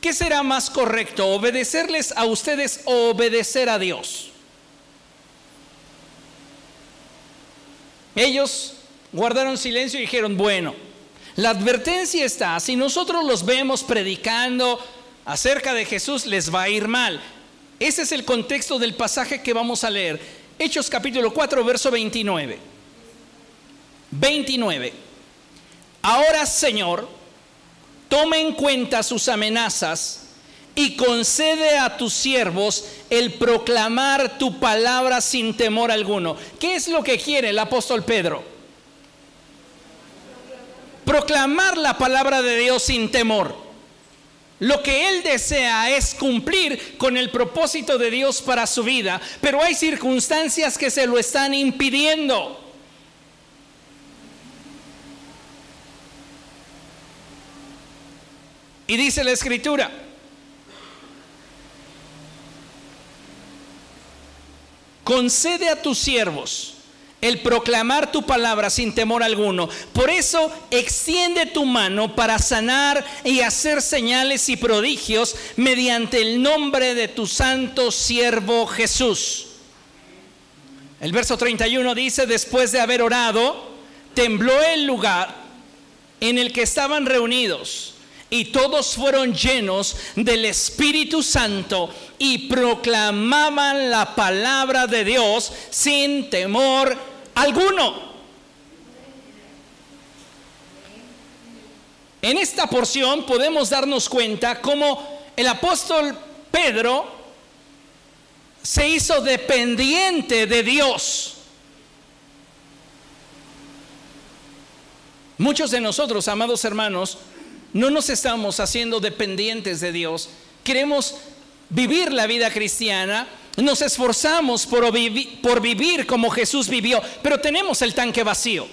¿qué será más correcto? ¿Obedecerles a ustedes o obedecer a Dios? Ellos guardaron silencio y dijeron, bueno, la advertencia está, si nosotros los vemos predicando acerca de Jesús, les va a ir mal. Ese es el contexto del pasaje que vamos a leer. Hechos capítulo 4, verso 29. 29. Ahora, Señor, toma en cuenta sus amenazas y concede a tus siervos el proclamar tu palabra sin temor alguno. ¿Qué es lo que quiere el apóstol Pedro? Proclamar la palabra de Dios sin temor. Lo que él desea es cumplir con el propósito de Dios para su vida, pero hay circunstancias que se lo están impidiendo. Y dice la escritura, concede a tus siervos el proclamar tu palabra sin temor alguno. Por eso extiende tu mano para sanar y hacer señales y prodigios mediante el nombre de tu santo siervo Jesús. El verso 31 dice, después de haber orado, tembló el lugar en el que estaban reunidos y todos fueron llenos del Espíritu Santo y proclamaban la palabra de Dios sin temor alguno. En esta porción podemos darnos cuenta cómo el apóstol Pedro se hizo dependiente de Dios. Muchos de nosotros, amados hermanos, no nos estamos haciendo dependientes de Dios. Queremos vivir la vida cristiana, nos esforzamos por, vivir como Jesús vivió, pero tenemos el tanque vacío.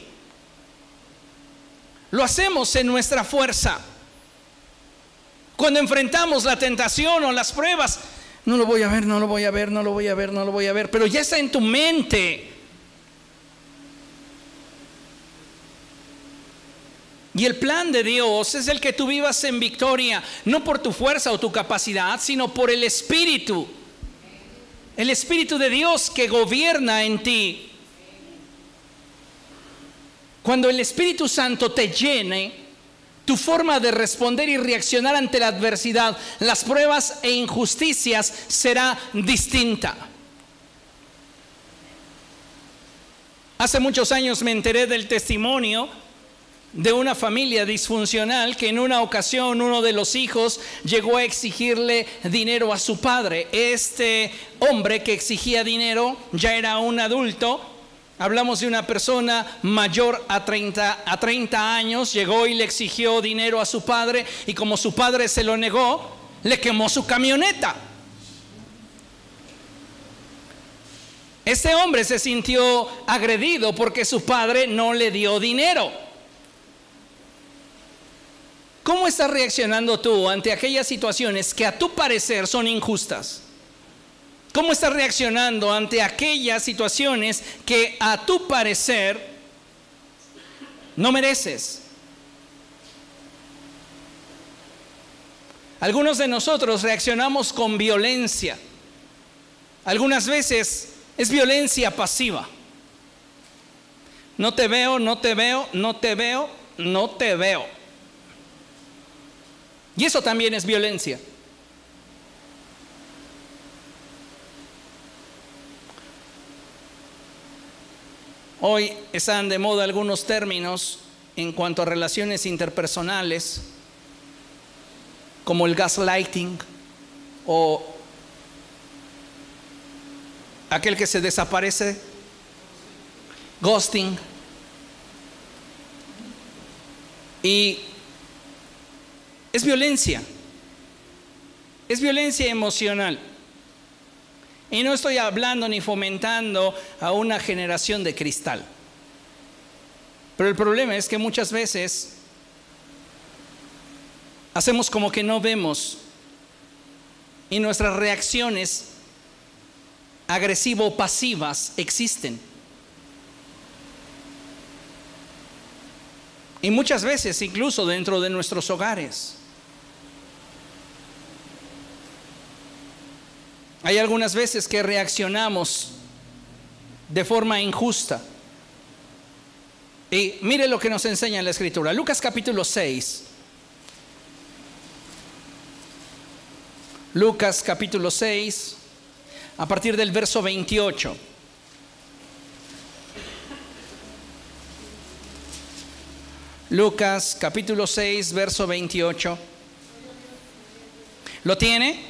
Lo hacemos en nuestra fuerza. Cuando enfrentamos la tentación o las pruebas, no lo voy a ver, no lo voy a ver, no lo voy a ver, no lo voy a ver, pero ya está en tu mente. Y el plan de Dios es el que tú vivas en victoria, no por tu fuerza o tu capacidad, sino por el Espíritu. El Espíritu de Dios que gobierna en ti. Cuando el Espíritu Santo te llene, tu forma de responder y reaccionar ante la adversidad, las pruebas e injusticias será distinta. Hace muchos años me enteré del testimonio de una familia disfuncional que en una ocasión uno de los hijos llegó a exigirle dinero a su padre. Este hombre que exigía dinero ya era un adulto. Hablamos de una persona mayor a 30, a 30 años, llegó y le exigió dinero a su padre y como su padre se lo negó, le quemó su camioneta. Este hombre se sintió agredido porque su padre no le dio dinero. ¿Cómo estás reaccionando tú ante aquellas situaciones que a tu parecer son injustas? ¿Cómo estás reaccionando ante aquellas situaciones que a tu parecer no mereces? Algunos de nosotros reaccionamos con violencia. Algunas veces es violencia pasiva. No te veo, no te veo, no te veo, no te veo. Y eso también es violencia. Hoy están de moda algunos términos en cuanto a relaciones interpersonales, como el gaslighting o aquel que se desaparece, ghosting. Y es violencia, es violencia emocional. Y no estoy hablando ni fomentando a una generación de cristal. Pero el problema es que muchas veces hacemos como que no vemos y nuestras reacciones agresivo-pasivas existen. Y muchas veces incluso dentro de nuestros hogares. Hay algunas veces que reaccionamos de forma injusta. Y mire lo que nos enseña la escritura. Lucas capítulo 6. Lucas capítulo 6, a partir del verso 28. Lucas capítulo 6, verso 28. ¿Lo tiene?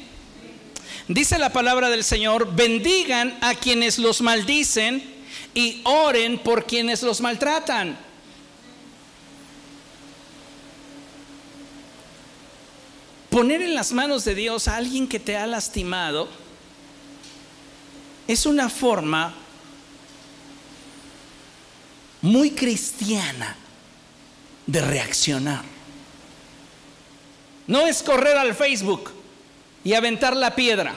Dice la palabra del Señor, bendigan a quienes los maldicen y oren por quienes los maltratan. Poner en las manos de Dios a alguien que te ha lastimado es una forma muy cristiana de reaccionar. No es correr al Facebook y aventar la piedra.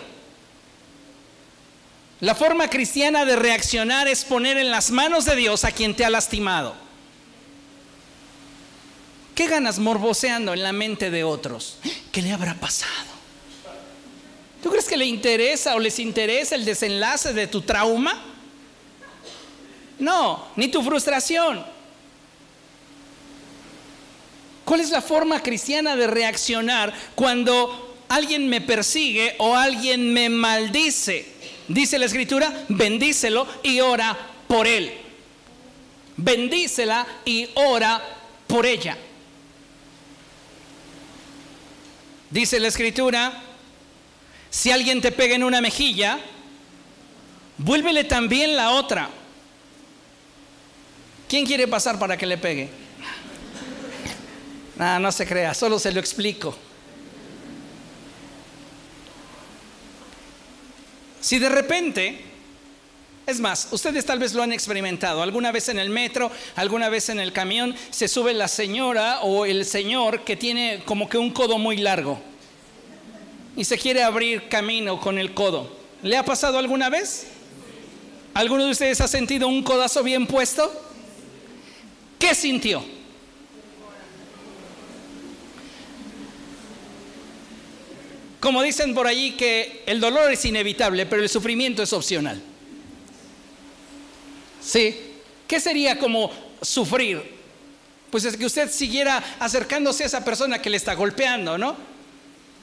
La forma cristiana de reaccionar es poner en las manos de Dios a quien te ha lastimado. ¿Qué ganas morboseando en la mente de otros? ¿Qué le habrá pasado? ¿Tú crees que le interesa o les interesa el desenlace de tu trauma? No, ni tu frustración. ¿Cuál es la forma cristiana de reaccionar cuando alguien me persigue o alguien me maldice? Dice la escritura, bendícelo y ora por él. Bendícela y ora por ella. Dice la escritura, si alguien te pega en una mejilla, vuélvele también la otra. ¿Quién quiere pasar para que le pegue? Ah, no se crea, solo se lo explico. Si de repente, es más, ustedes tal vez lo han experimentado, alguna vez en el metro, alguna vez en el camión, se sube la señora o el señor que tiene como que un codo muy largo y se quiere abrir camino con el codo. ¿Le ha pasado alguna vez? ¿Alguno de ustedes ha sentido un codazo bien puesto? ¿Qué sintió? Como dicen por allí que el dolor es inevitable, pero el sufrimiento es opcional. ¿Sí? ¿Qué sería como sufrir? Pues es que usted siguiera acercándose a esa persona que le está golpeando, ¿no?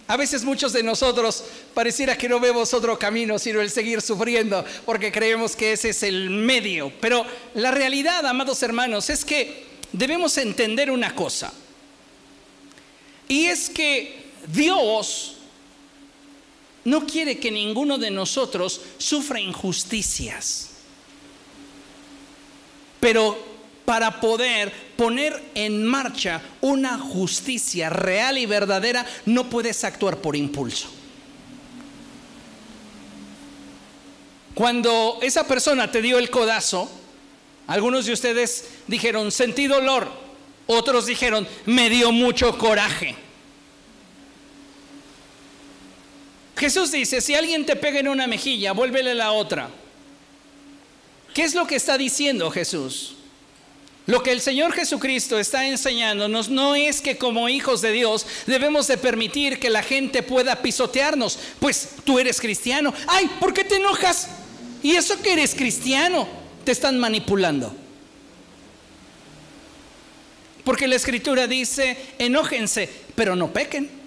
A veces muchos de nosotros pareciera que no vemos otro camino sino el seguir sufriendo porque creemos que ese es el medio. Pero la realidad, amados hermanos, es que debemos entender una cosa. Y es que Dios no quiere que ninguno de nosotros sufra injusticias. Pero para poder poner en marcha una justicia real y verdadera, no puedes actuar por impulso. Cuando esa persona te dio el codazo, algunos de ustedes dijeron, sentí dolor, otros dijeron, me dio mucho coraje. Jesús dice, si alguien te pega en una mejilla, vuélvele la otra. ¿Qué es lo que está diciendo Jesús? Lo que el Señor Jesucristo está enseñándonos no es que como hijos de Dios debemos de permitir que la gente pueda pisotearnos. Pues tú eres cristiano. Ay, ¿por qué te enojas? ¿Y eso que eres cristiano? Te están manipulando. Porque la escritura dice, enójense, pero no pequen.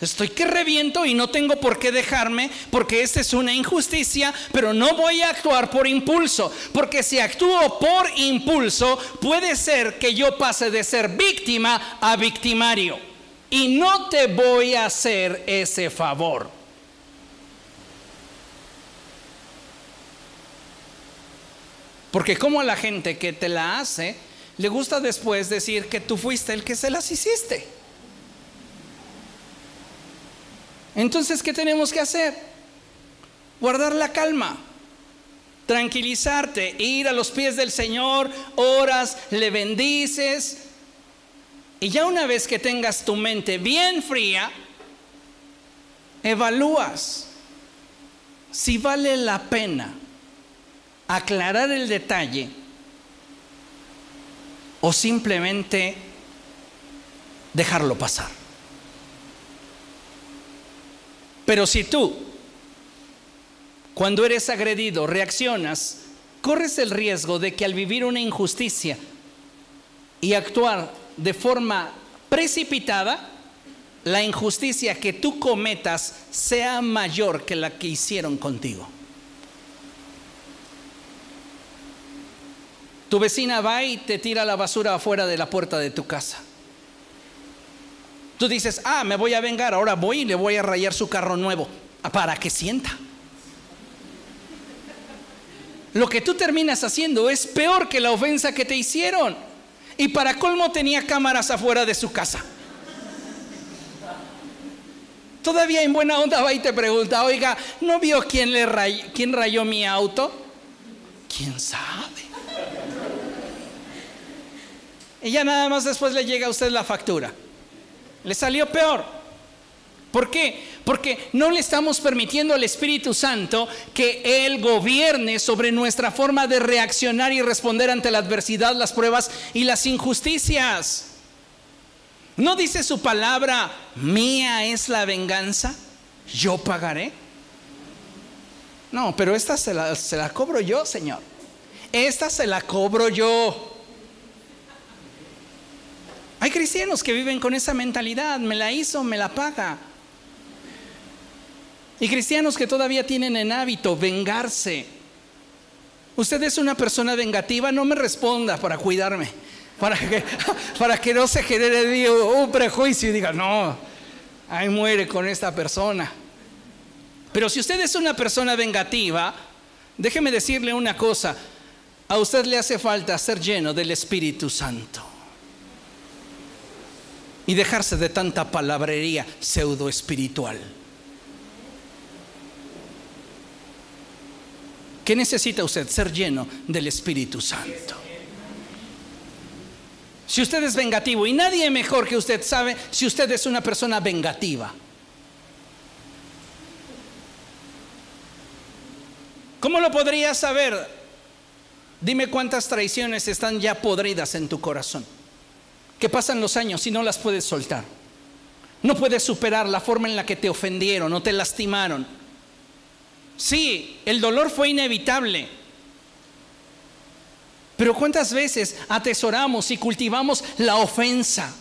Estoy que reviento y no tengo por qué dejarme porque esta es una injusticia, pero no voy a actuar por impulso, porque si actúo por impulso puede ser que yo pase de ser víctima a victimario y no te voy a hacer ese favor. Porque como a la gente que te la hace, le gusta después decir que tú fuiste el que se las hiciste. Entonces, ¿qué tenemos que hacer? Guardar la calma, tranquilizarte, ir a los pies del Señor, oras, le bendices. Y ya una vez que tengas tu mente bien fría, evalúas si vale la pena aclarar el detalle o simplemente dejarlo pasar. Pero si tú, cuando eres agredido, reaccionas, corres el riesgo de que al vivir una injusticia y actuar de forma precipitada, la injusticia que tú cometas sea mayor que la que hicieron contigo. Tu vecina va y te tira la basura afuera de la puerta de tu casa. Dices, ah, me voy a vengar, ahora voy y le voy a rayar su carro nuevo para que sienta. Lo que tú terminas haciendo es peor que la ofensa que te hicieron. Y para colmo tenía cámaras afuera de su casa. Todavía en buena onda va y te pregunta, oiga, ¿no vio quién, le quién rayó mi auto? ¿Quién sabe? Y ya nada más después le llega a usted la factura. Le salió peor. ¿Por qué? Porque no le estamos permitiendo al Espíritu Santo que Él gobierne sobre nuestra forma de reaccionar y responder ante la adversidad, las pruebas y las injusticias. ¿No dice su palabra, mía es la venganza? Yo pagaré. No, pero esta se la, se la cobro yo, Señor. Esta se la cobro yo. Hay cristianos que viven con esa mentalidad, me la hizo, me la paga. Y cristianos que todavía tienen en hábito vengarse. Usted es una persona vengativa, no me responda para cuidarme, para que, para que no se genere un prejuicio y diga, no, ahí muere con esta persona. Pero si usted es una persona vengativa, déjeme decirle una cosa, a usted le hace falta ser lleno del Espíritu Santo y dejarse de tanta palabrería pseudo espiritual. ¿Qué necesita usted? Ser lleno del Espíritu Santo. Si usted es vengativo, y nadie mejor que usted sabe si usted es una persona vengativa. ¿Cómo lo podría saber? Dime cuántas traiciones están ya podridas en tu corazón que pasan los años y no las puedes soltar. No puedes superar la forma en la que te ofendieron o te lastimaron. Sí, el dolor fue inevitable. Pero ¿cuántas veces atesoramos y cultivamos la ofensa?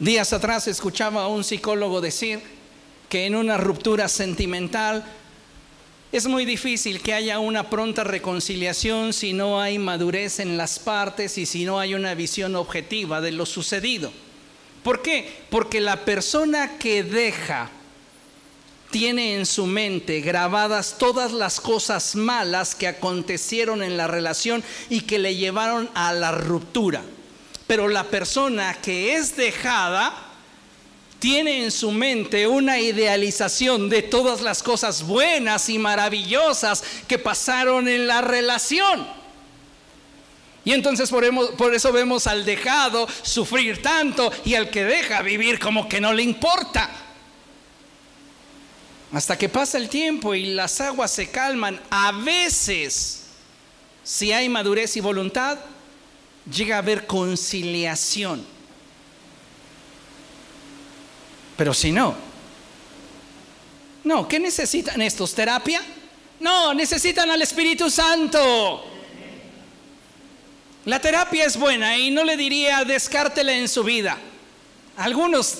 Días atrás escuchaba a un psicólogo decir que en una ruptura sentimental es muy difícil que haya una pronta reconciliación si no hay madurez en las partes y si no hay una visión objetiva de lo sucedido. ¿Por qué? Porque la persona que deja tiene en su mente grabadas todas las cosas malas que acontecieron en la relación y que le llevaron a la ruptura. Pero la persona que es dejada tiene en su mente una idealización de todas las cosas buenas y maravillosas que pasaron en la relación. Y entonces por, eso vemos al dejado sufrir tanto y al que deja vivir como que no le importa. Hasta que pasa el tiempo y las aguas se calman, a veces, si hay madurez y voluntad, llega a haber conciliación. Pero si no, no, ¿qué necesitan estos? ¿Terapia? No, necesitan al Espíritu Santo. La terapia es buena y no le diría descártela en su vida. Algunos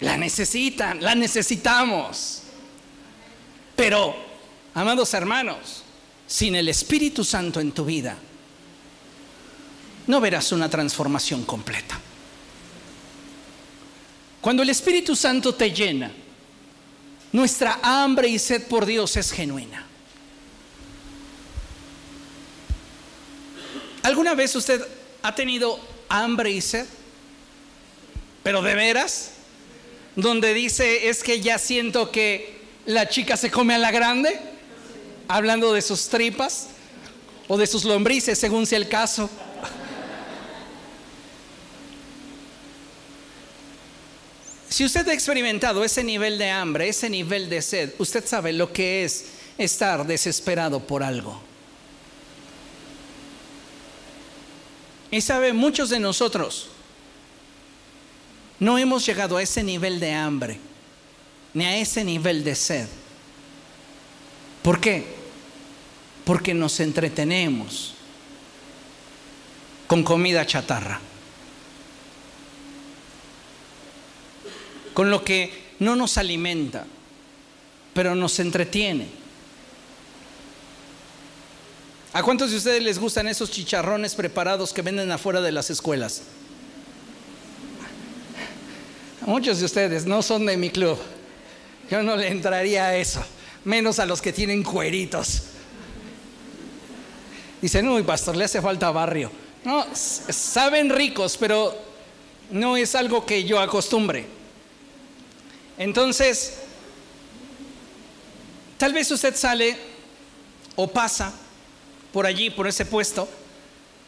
la necesitan, la necesitamos. Pero, amados hermanos, sin el Espíritu Santo en tu vida, no verás una transformación completa. Cuando el Espíritu Santo te llena, nuestra hambre y sed por Dios es genuina. ¿Alguna vez usted ha tenido hambre y sed? Pero de veras, donde dice es que ya siento que la chica se come a la grande, hablando de sus tripas o de sus lombrices, según sea el caso. Si usted ha experimentado ese nivel de hambre, ese nivel de sed, usted sabe lo que es estar desesperado por algo. Y sabe, muchos de nosotros no hemos llegado a ese nivel de hambre, ni a ese nivel de sed. ¿Por qué? Porque nos entretenemos con comida chatarra. Con lo que no nos alimenta, pero nos entretiene. ¿A cuántos de ustedes les gustan esos chicharrones preparados que venden afuera de las escuelas? Muchos de ustedes no son de mi club. Yo no le entraría a eso, menos a los que tienen cueritos. Dicen, uy, pastor, le hace falta barrio. No, saben ricos, pero no es algo que yo acostumbre. Entonces, tal vez usted sale o pasa por allí, por ese puesto,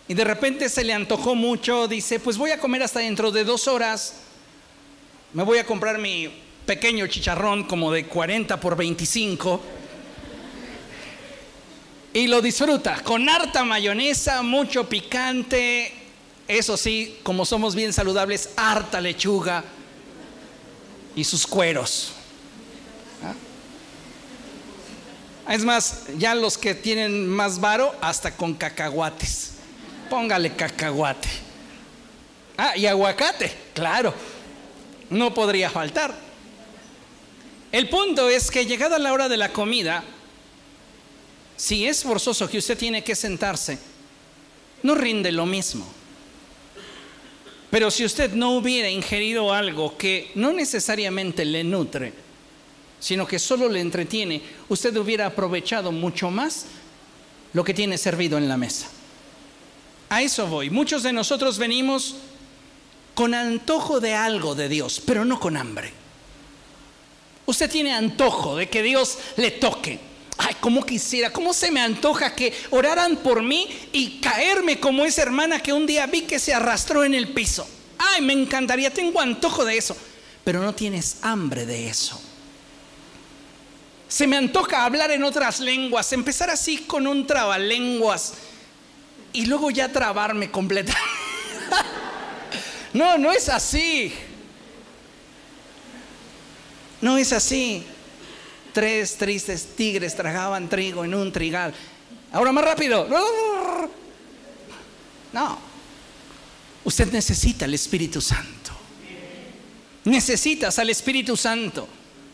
y de repente se le antojó mucho, dice, pues voy a comer hasta dentro de dos horas, me voy a comprar mi pequeño chicharrón como de 40 por 25 y lo disfruta con harta mayonesa, mucho picante, eso sí, como somos bien saludables, harta lechuga y sus cueros. ¿Ah? Es más, ya los que tienen más varo, hasta con cacahuates. Póngale cacahuate. Ah, y aguacate, claro. No podría faltar. El punto es que llegada la hora de la comida, si es forzoso que usted tiene que sentarse, no rinde lo mismo. Pero si usted no hubiera ingerido algo que no necesariamente le nutre, sino que solo le entretiene, usted hubiera aprovechado mucho más lo que tiene servido en la mesa. A eso voy. Muchos de nosotros venimos con antojo de algo de Dios, pero no con hambre. Usted tiene antojo de que Dios le toque. Ay, cómo quisiera, cómo se me antoja que oraran por mí y caerme como esa hermana que un día vi que se arrastró en el piso. Ay, me encantaría, tengo antojo de eso, pero no tienes hambre de eso. Se me antoja hablar en otras lenguas, empezar así con un trabalenguas y luego ya trabarme completamente. no, no es así. No es así. Tres tristes tigres tragaban trigo en un trigal. Ahora más rápido. No. Usted necesita el Espíritu Santo. Necesitas al Espíritu Santo.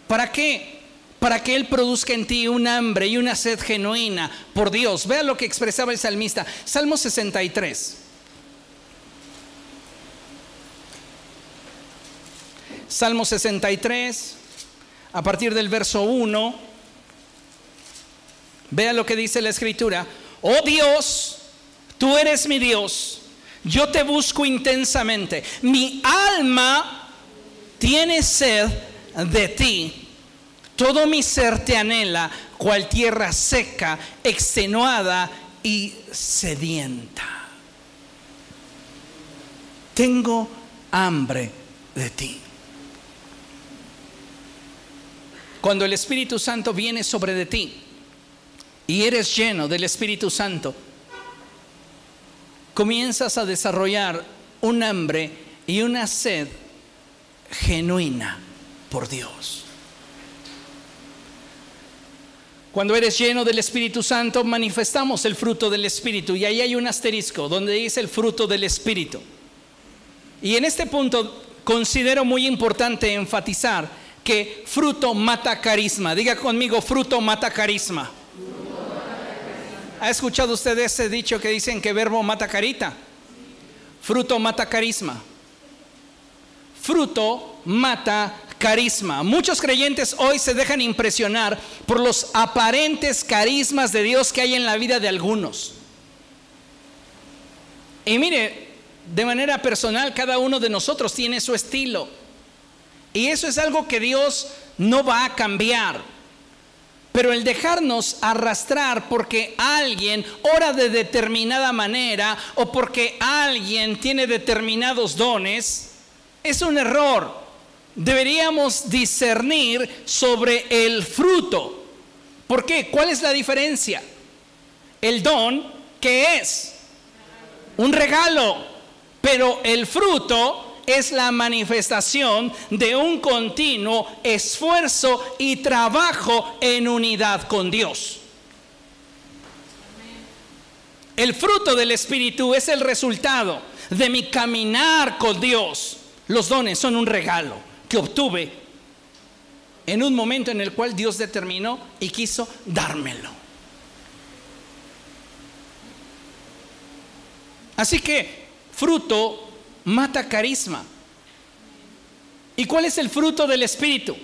¿Para qué? Para que Él produzca en ti un hambre y una sed genuina por Dios. Vea lo que expresaba el salmista. Salmo 63. Salmo 63, a partir del verso 1. Vea lo que dice la escritura. Oh Dios, tú eres mi Dios. Yo te busco intensamente. Mi alma tiene sed de ti. Todo mi ser te anhela, cual tierra seca, extenuada y sedienta. Tengo hambre de ti. Cuando el Espíritu Santo viene sobre de ti y eres lleno del Espíritu Santo, comienzas a desarrollar un hambre y una sed genuina por Dios. Cuando eres lleno del Espíritu Santo, manifestamos el fruto del Espíritu. Y ahí hay un asterisco donde dice el fruto del Espíritu. Y en este punto considero muy importante enfatizar que fruto mata carisma. Diga conmigo, fruto mata carisma. ¿Ha escuchado usted ese dicho que dicen que verbo mata carita? Fruto mata carisma. Fruto mata carisma. Muchos creyentes hoy se dejan impresionar por los aparentes carismas de Dios que hay en la vida de algunos. Y mire, de manera personal, cada uno de nosotros tiene su estilo. Y eso es algo que Dios no va a cambiar. Pero el dejarnos arrastrar porque alguien ora de determinada manera o porque alguien tiene determinados dones es un error. Deberíamos discernir sobre el fruto. ¿Por qué? ¿Cuál es la diferencia? El don, ¿qué es? Un regalo. Pero el fruto es la manifestación de un continuo esfuerzo y trabajo en unidad con Dios. El fruto del Espíritu es el resultado de mi caminar con Dios. Los dones son un regalo que obtuve en un momento en el cual Dios determinó y quiso dármelo. Así que fruto mata carisma. ¿Y cuál es el fruto del Espíritu?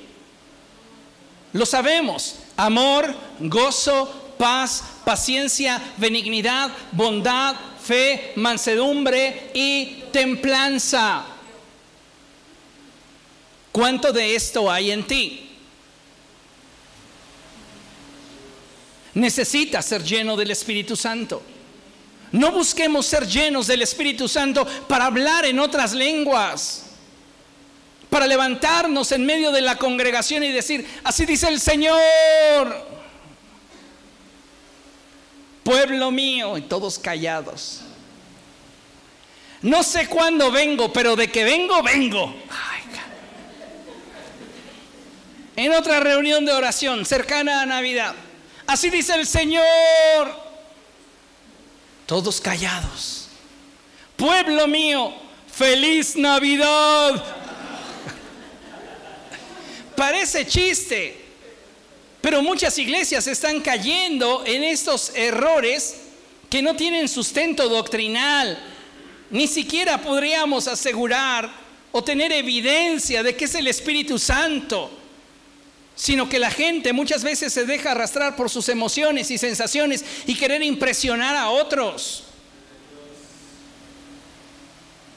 Lo sabemos. Amor, gozo, paz, paciencia, benignidad, bondad, fe, mansedumbre y templanza. ¿Cuánto de esto hay en ti? Necesitas ser lleno del Espíritu Santo. No busquemos ser llenos del Espíritu Santo para hablar en otras lenguas, para levantarnos en medio de la congregación y decir, así dice el Señor, pueblo mío, y todos callados. No sé cuándo vengo, pero de que vengo, vengo. en otra reunión de oración cercana a Navidad, así dice el Señor todos callados. Pueblo mío, feliz Navidad. Parece chiste, pero muchas iglesias están cayendo en estos errores que no tienen sustento doctrinal. Ni siquiera podríamos asegurar o tener evidencia de que es el Espíritu Santo sino que la gente muchas veces se deja arrastrar por sus emociones y sensaciones y querer impresionar a otros.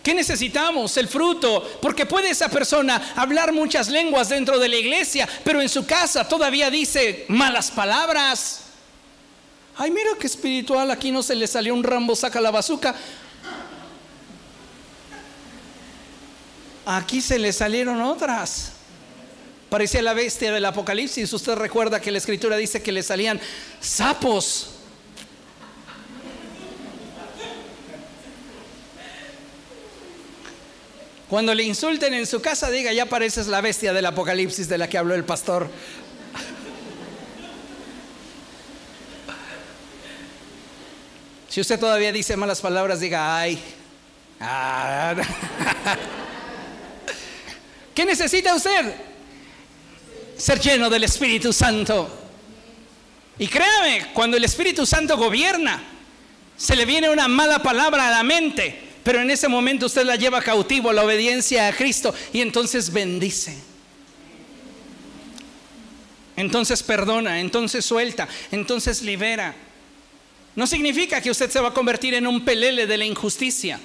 ¿Qué necesitamos? El fruto. Porque puede esa persona hablar muchas lenguas dentro de la iglesia, pero en su casa todavía dice malas palabras. Ay, mira qué espiritual, aquí no se le salió un rambo, saca la bazuca. Aquí se le salieron otras. Parecía la bestia del Apocalipsis. Usted recuerda que la escritura dice que le salían sapos. Cuando le insulten en su casa, diga, ya pareces la bestia del Apocalipsis de la que habló el pastor. Si usted todavía dice malas palabras, diga, ay. Ah. ¿Qué necesita usted? Ser lleno del Espíritu Santo. Y créame, cuando el Espíritu Santo gobierna, se le viene una mala palabra a la mente, pero en ese momento usted la lleva cautivo la obediencia a Cristo y entonces bendice. Entonces perdona, entonces suelta, entonces libera. No significa que usted se va a convertir en un pelele de la injusticia.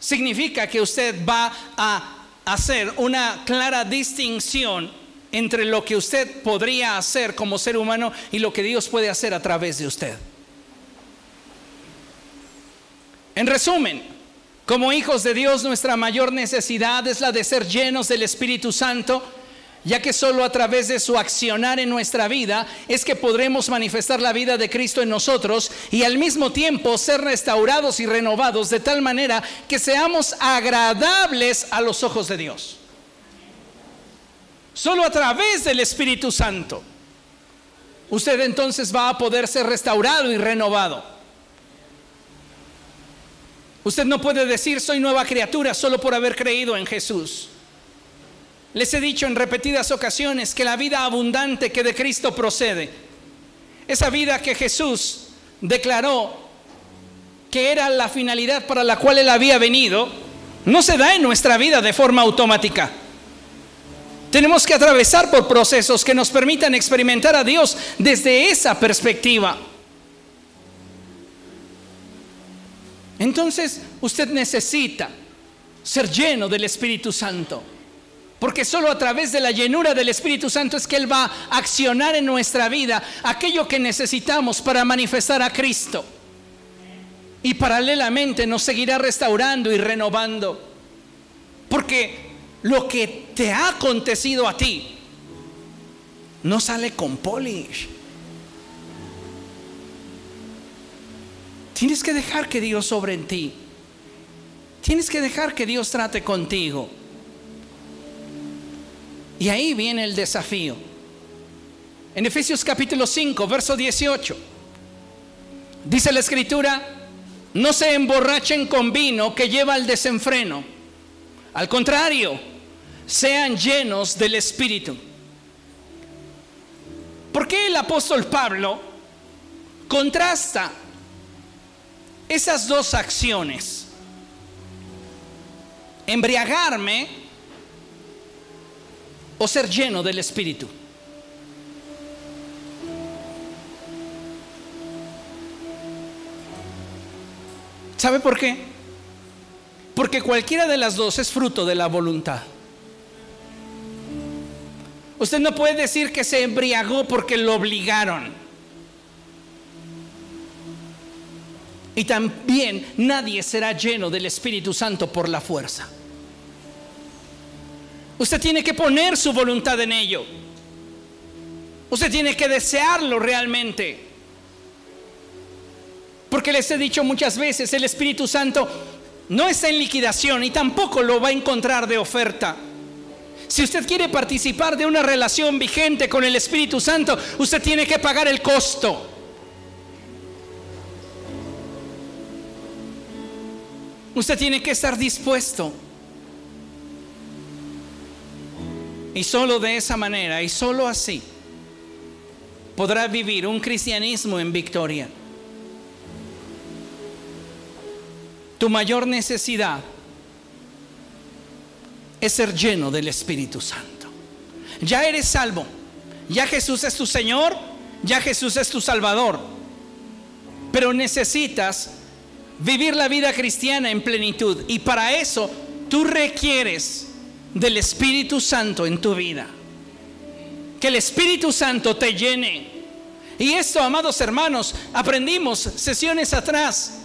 Significa que usted va a hacer una clara distinción entre lo que usted podría hacer como ser humano y lo que Dios puede hacer a través de usted. En resumen, como hijos de Dios nuestra mayor necesidad es la de ser llenos del Espíritu Santo ya que solo a través de su accionar en nuestra vida es que podremos manifestar la vida de Cristo en nosotros y al mismo tiempo ser restaurados y renovados de tal manera que seamos agradables a los ojos de Dios. Solo a través del Espíritu Santo usted entonces va a poder ser restaurado y renovado. Usted no puede decir soy nueva criatura solo por haber creído en Jesús. Les he dicho en repetidas ocasiones que la vida abundante que de Cristo procede, esa vida que Jesús declaró que era la finalidad para la cual Él había venido, no se da en nuestra vida de forma automática. Tenemos que atravesar por procesos que nos permitan experimentar a Dios desde esa perspectiva. Entonces usted necesita ser lleno del Espíritu Santo. Porque solo a través de la llenura del Espíritu Santo es que Él va a accionar en nuestra vida aquello que necesitamos para manifestar a Cristo. Y paralelamente nos seguirá restaurando y renovando. Porque lo que te ha acontecido a ti no sale con polish. Tienes que dejar que Dios sobre en ti. Tienes que dejar que Dios trate contigo. Y ahí viene el desafío. En Efesios capítulo 5, verso 18, dice la escritura, no se emborrachen con vino que lleva al desenfreno. Al contrario, sean llenos del Espíritu. ¿Por qué el apóstol Pablo contrasta esas dos acciones? Embriagarme o ser lleno del Espíritu. ¿Sabe por qué? Porque cualquiera de las dos es fruto de la voluntad. Usted no puede decir que se embriagó porque lo obligaron. Y también nadie será lleno del Espíritu Santo por la fuerza. Usted tiene que poner su voluntad en ello. Usted tiene que desearlo realmente. Porque les he dicho muchas veces, el Espíritu Santo no está en liquidación y tampoco lo va a encontrar de oferta. Si usted quiere participar de una relación vigente con el Espíritu Santo, usted tiene que pagar el costo. Usted tiene que estar dispuesto Y solo de esa manera y solo así podrá vivir un cristianismo en victoria. Tu mayor necesidad es ser lleno del Espíritu Santo. Ya eres salvo. Ya Jesús es tu Señor. Ya Jesús es tu Salvador. Pero necesitas vivir la vida cristiana en plenitud. Y para eso tú requieres del Espíritu Santo en tu vida. Que el Espíritu Santo te llene. Y esto, amados hermanos, aprendimos sesiones atrás,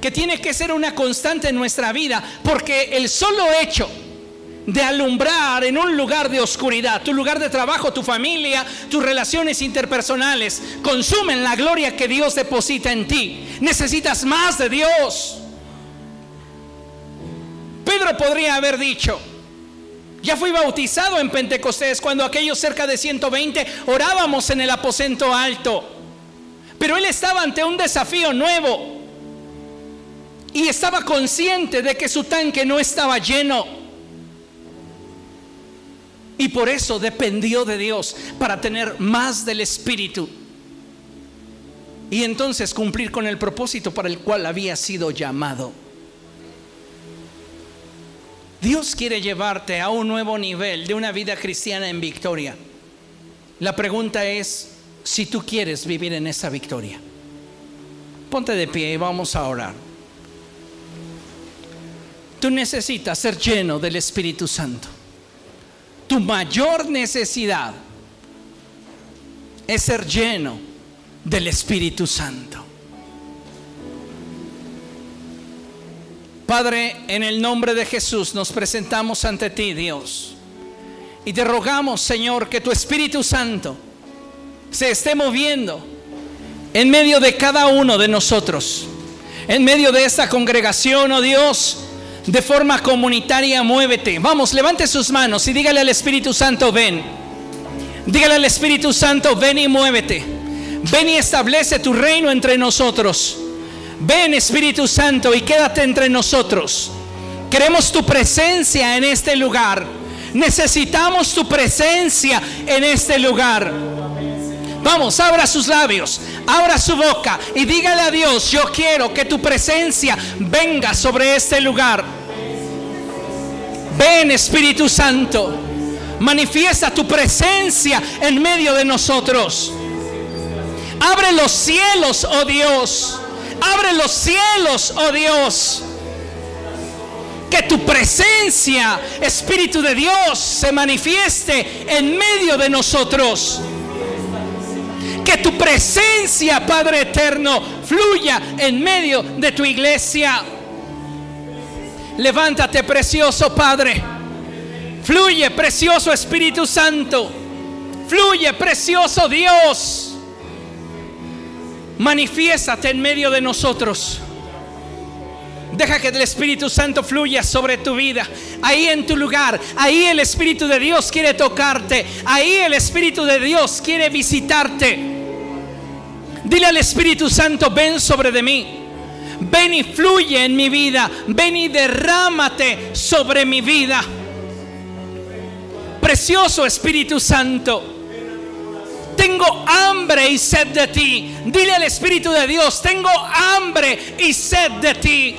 que tiene que ser una constante en nuestra vida, porque el solo hecho de alumbrar en un lugar de oscuridad, tu lugar de trabajo, tu familia, tus relaciones interpersonales, consumen la gloria que Dios deposita en ti. Necesitas más de Dios. Pedro podría haber dicho, ya fui bautizado en Pentecostés cuando aquellos cerca de 120 orábamos en el aposento alto. Pero él estaba ante un desafío nuevo y estaba consciente de que su tanque no estaba lleno. Y por eso dependió de Dios para tener más del Espíritu. Y entonces cumplir con el propósito para el cual había sido llamado. Dios quiere llevarte a un nuevo nivel de una vida cristiana en victoria. La pregunta es si tú quieres vivir en esa victoria. Ponte de pie y vamos a orar. Tú necesitas ser lleno del Espíritu Santo. Tu mayor necesidad es ser lleno del Espíritu Santo. Padre, en el nombre de Jesús nos presentamos ante ti, Dios. Y te rogamos, Señor, que tu Espíritu Santo se esté moviendo en medio de cada uno de nosotros. En medio de esta congregación, oh Dios, de forma comunitaria, muévete. Vamos, levante sus manos y dígale al Espíritu Santo, ven. Dígale al Espíritu Santo, ven y muévete. Ven y establece tu reino entre nosotros. Ven Espíritu Santo y quédate entre nosotros. Queremos tu presencia en este lugar. Necesitamos tu presencia en este lugar. Vamos, abra sus labios, abra su boca y dígale a Dios, yo quiero que tu presencia venga sobre este lugar. Ven Espíritu Santo, manifiesta tu presencia en medio de nosotros. Abre los cielos, oh Dios. Abre los cielos, oh Dios. Que tu presencia, Espíritu de Dios, se manifieste en medio de nosotros. Que tu presencia, Padre eterno, fluya en medio de tu iglesia. Levántate, precioso Padre. Fluye, precioso Espíritu Santo. Fluye, precioso Dios manifiéstate en medio de nosotros. Deja que el Espíritu Santo fluya sobre tu vida. Ahí en tu lugar. Ahí el Espíritu de Dios quiere tocarte. Ahí el Espíritu de Dios quiere visitarte. Dile al Espíritu Santo, ven sobre de mí. Ven y fluye en mi vida. Ven y derrámate sobre mi vida. Precioso Espíritu Santo. Tengo hambre y sed de ti. Dile al Espíritu de Dios, tengo hambre y sed de ti.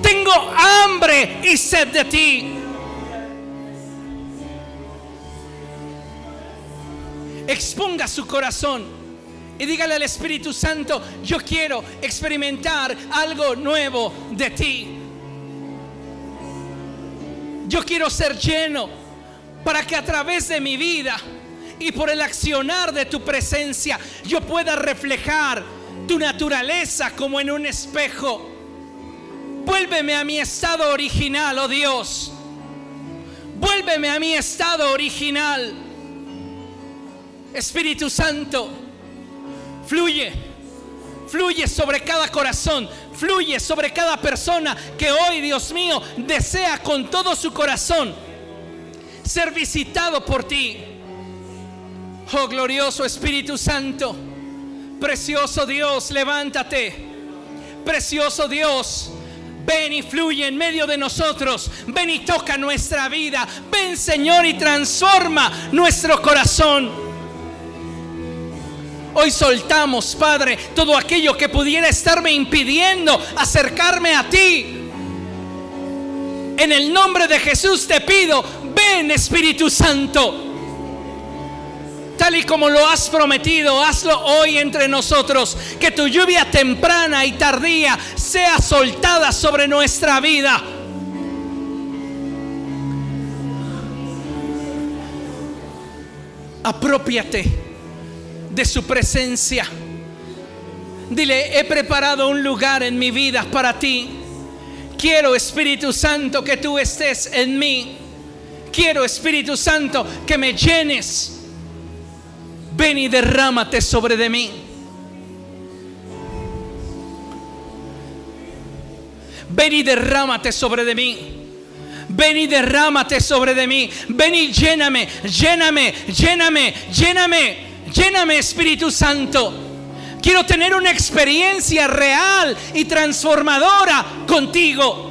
Tengo hambre y sed de ti. Exponga su corazón y dígale al Espíritu Santo, yo quiero experimentar algo nuevo de ti. Yo quiero ser lleno para que a través de mi vida y por el accionar de tu presencia yo pueda reflejar tu naturaleza como en un espejo. Vuélveme a mi estado original, oh Dios. Vuélveme a mi estado original. Espíritu Santo, fluye, fluye sobre cada corazón, fluye sobre cada persona que hoy, Dios mío, desea con todo su corazón ser visitado por ti. Oh glorioso Espíritu Santo, precioso Dios, levántate. Precioso Dios, ven y fluye en medio de nosotros. Ven y toca nuestra vida. Ven Señor y transforma nuestro corazón. Hoy soltamos, Padre, todo aquello que pudiera estarme impidiendo acercarme a ti. En el nombre de Jesús te pido, ven Espíritu Santo tal y como lo has prometido, hazlo hoy entre nosotros. Que tu lluvia temprana y tardía sea soltada sobre nuestra vida. Apropiate de su presencia. Dile, he preparado un lugar en mi vida para ti. Quiero, Espíritu Santo, que tú estés en mí. Quiero, Espíritu Santo, que me llenes ven y derrámate sobre de mí. Ven y derrámate sobre de mí. Ven y derrámate sobre de mí. Ven y lléname, lléname, lléname, lléname, lléname Espíritu Santo. Quiero tener una experiencia real y transformadora contigo.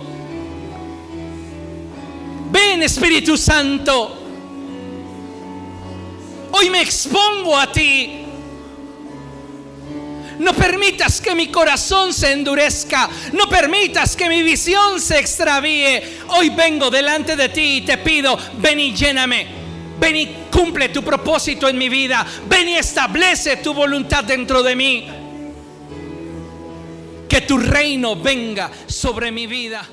Ven Espíritu Santo. Hoy me expongo a ti. No permitas que mi corazón se endurezca. No permitas que mi visión se extravíe. Hoy vengo delante de ti y te pido, ven y lléname. Ven y cumple tu propósito en mi vida. Ven y establece tu voluntad dentro de mí. Que tu reino venga sobre mi vida.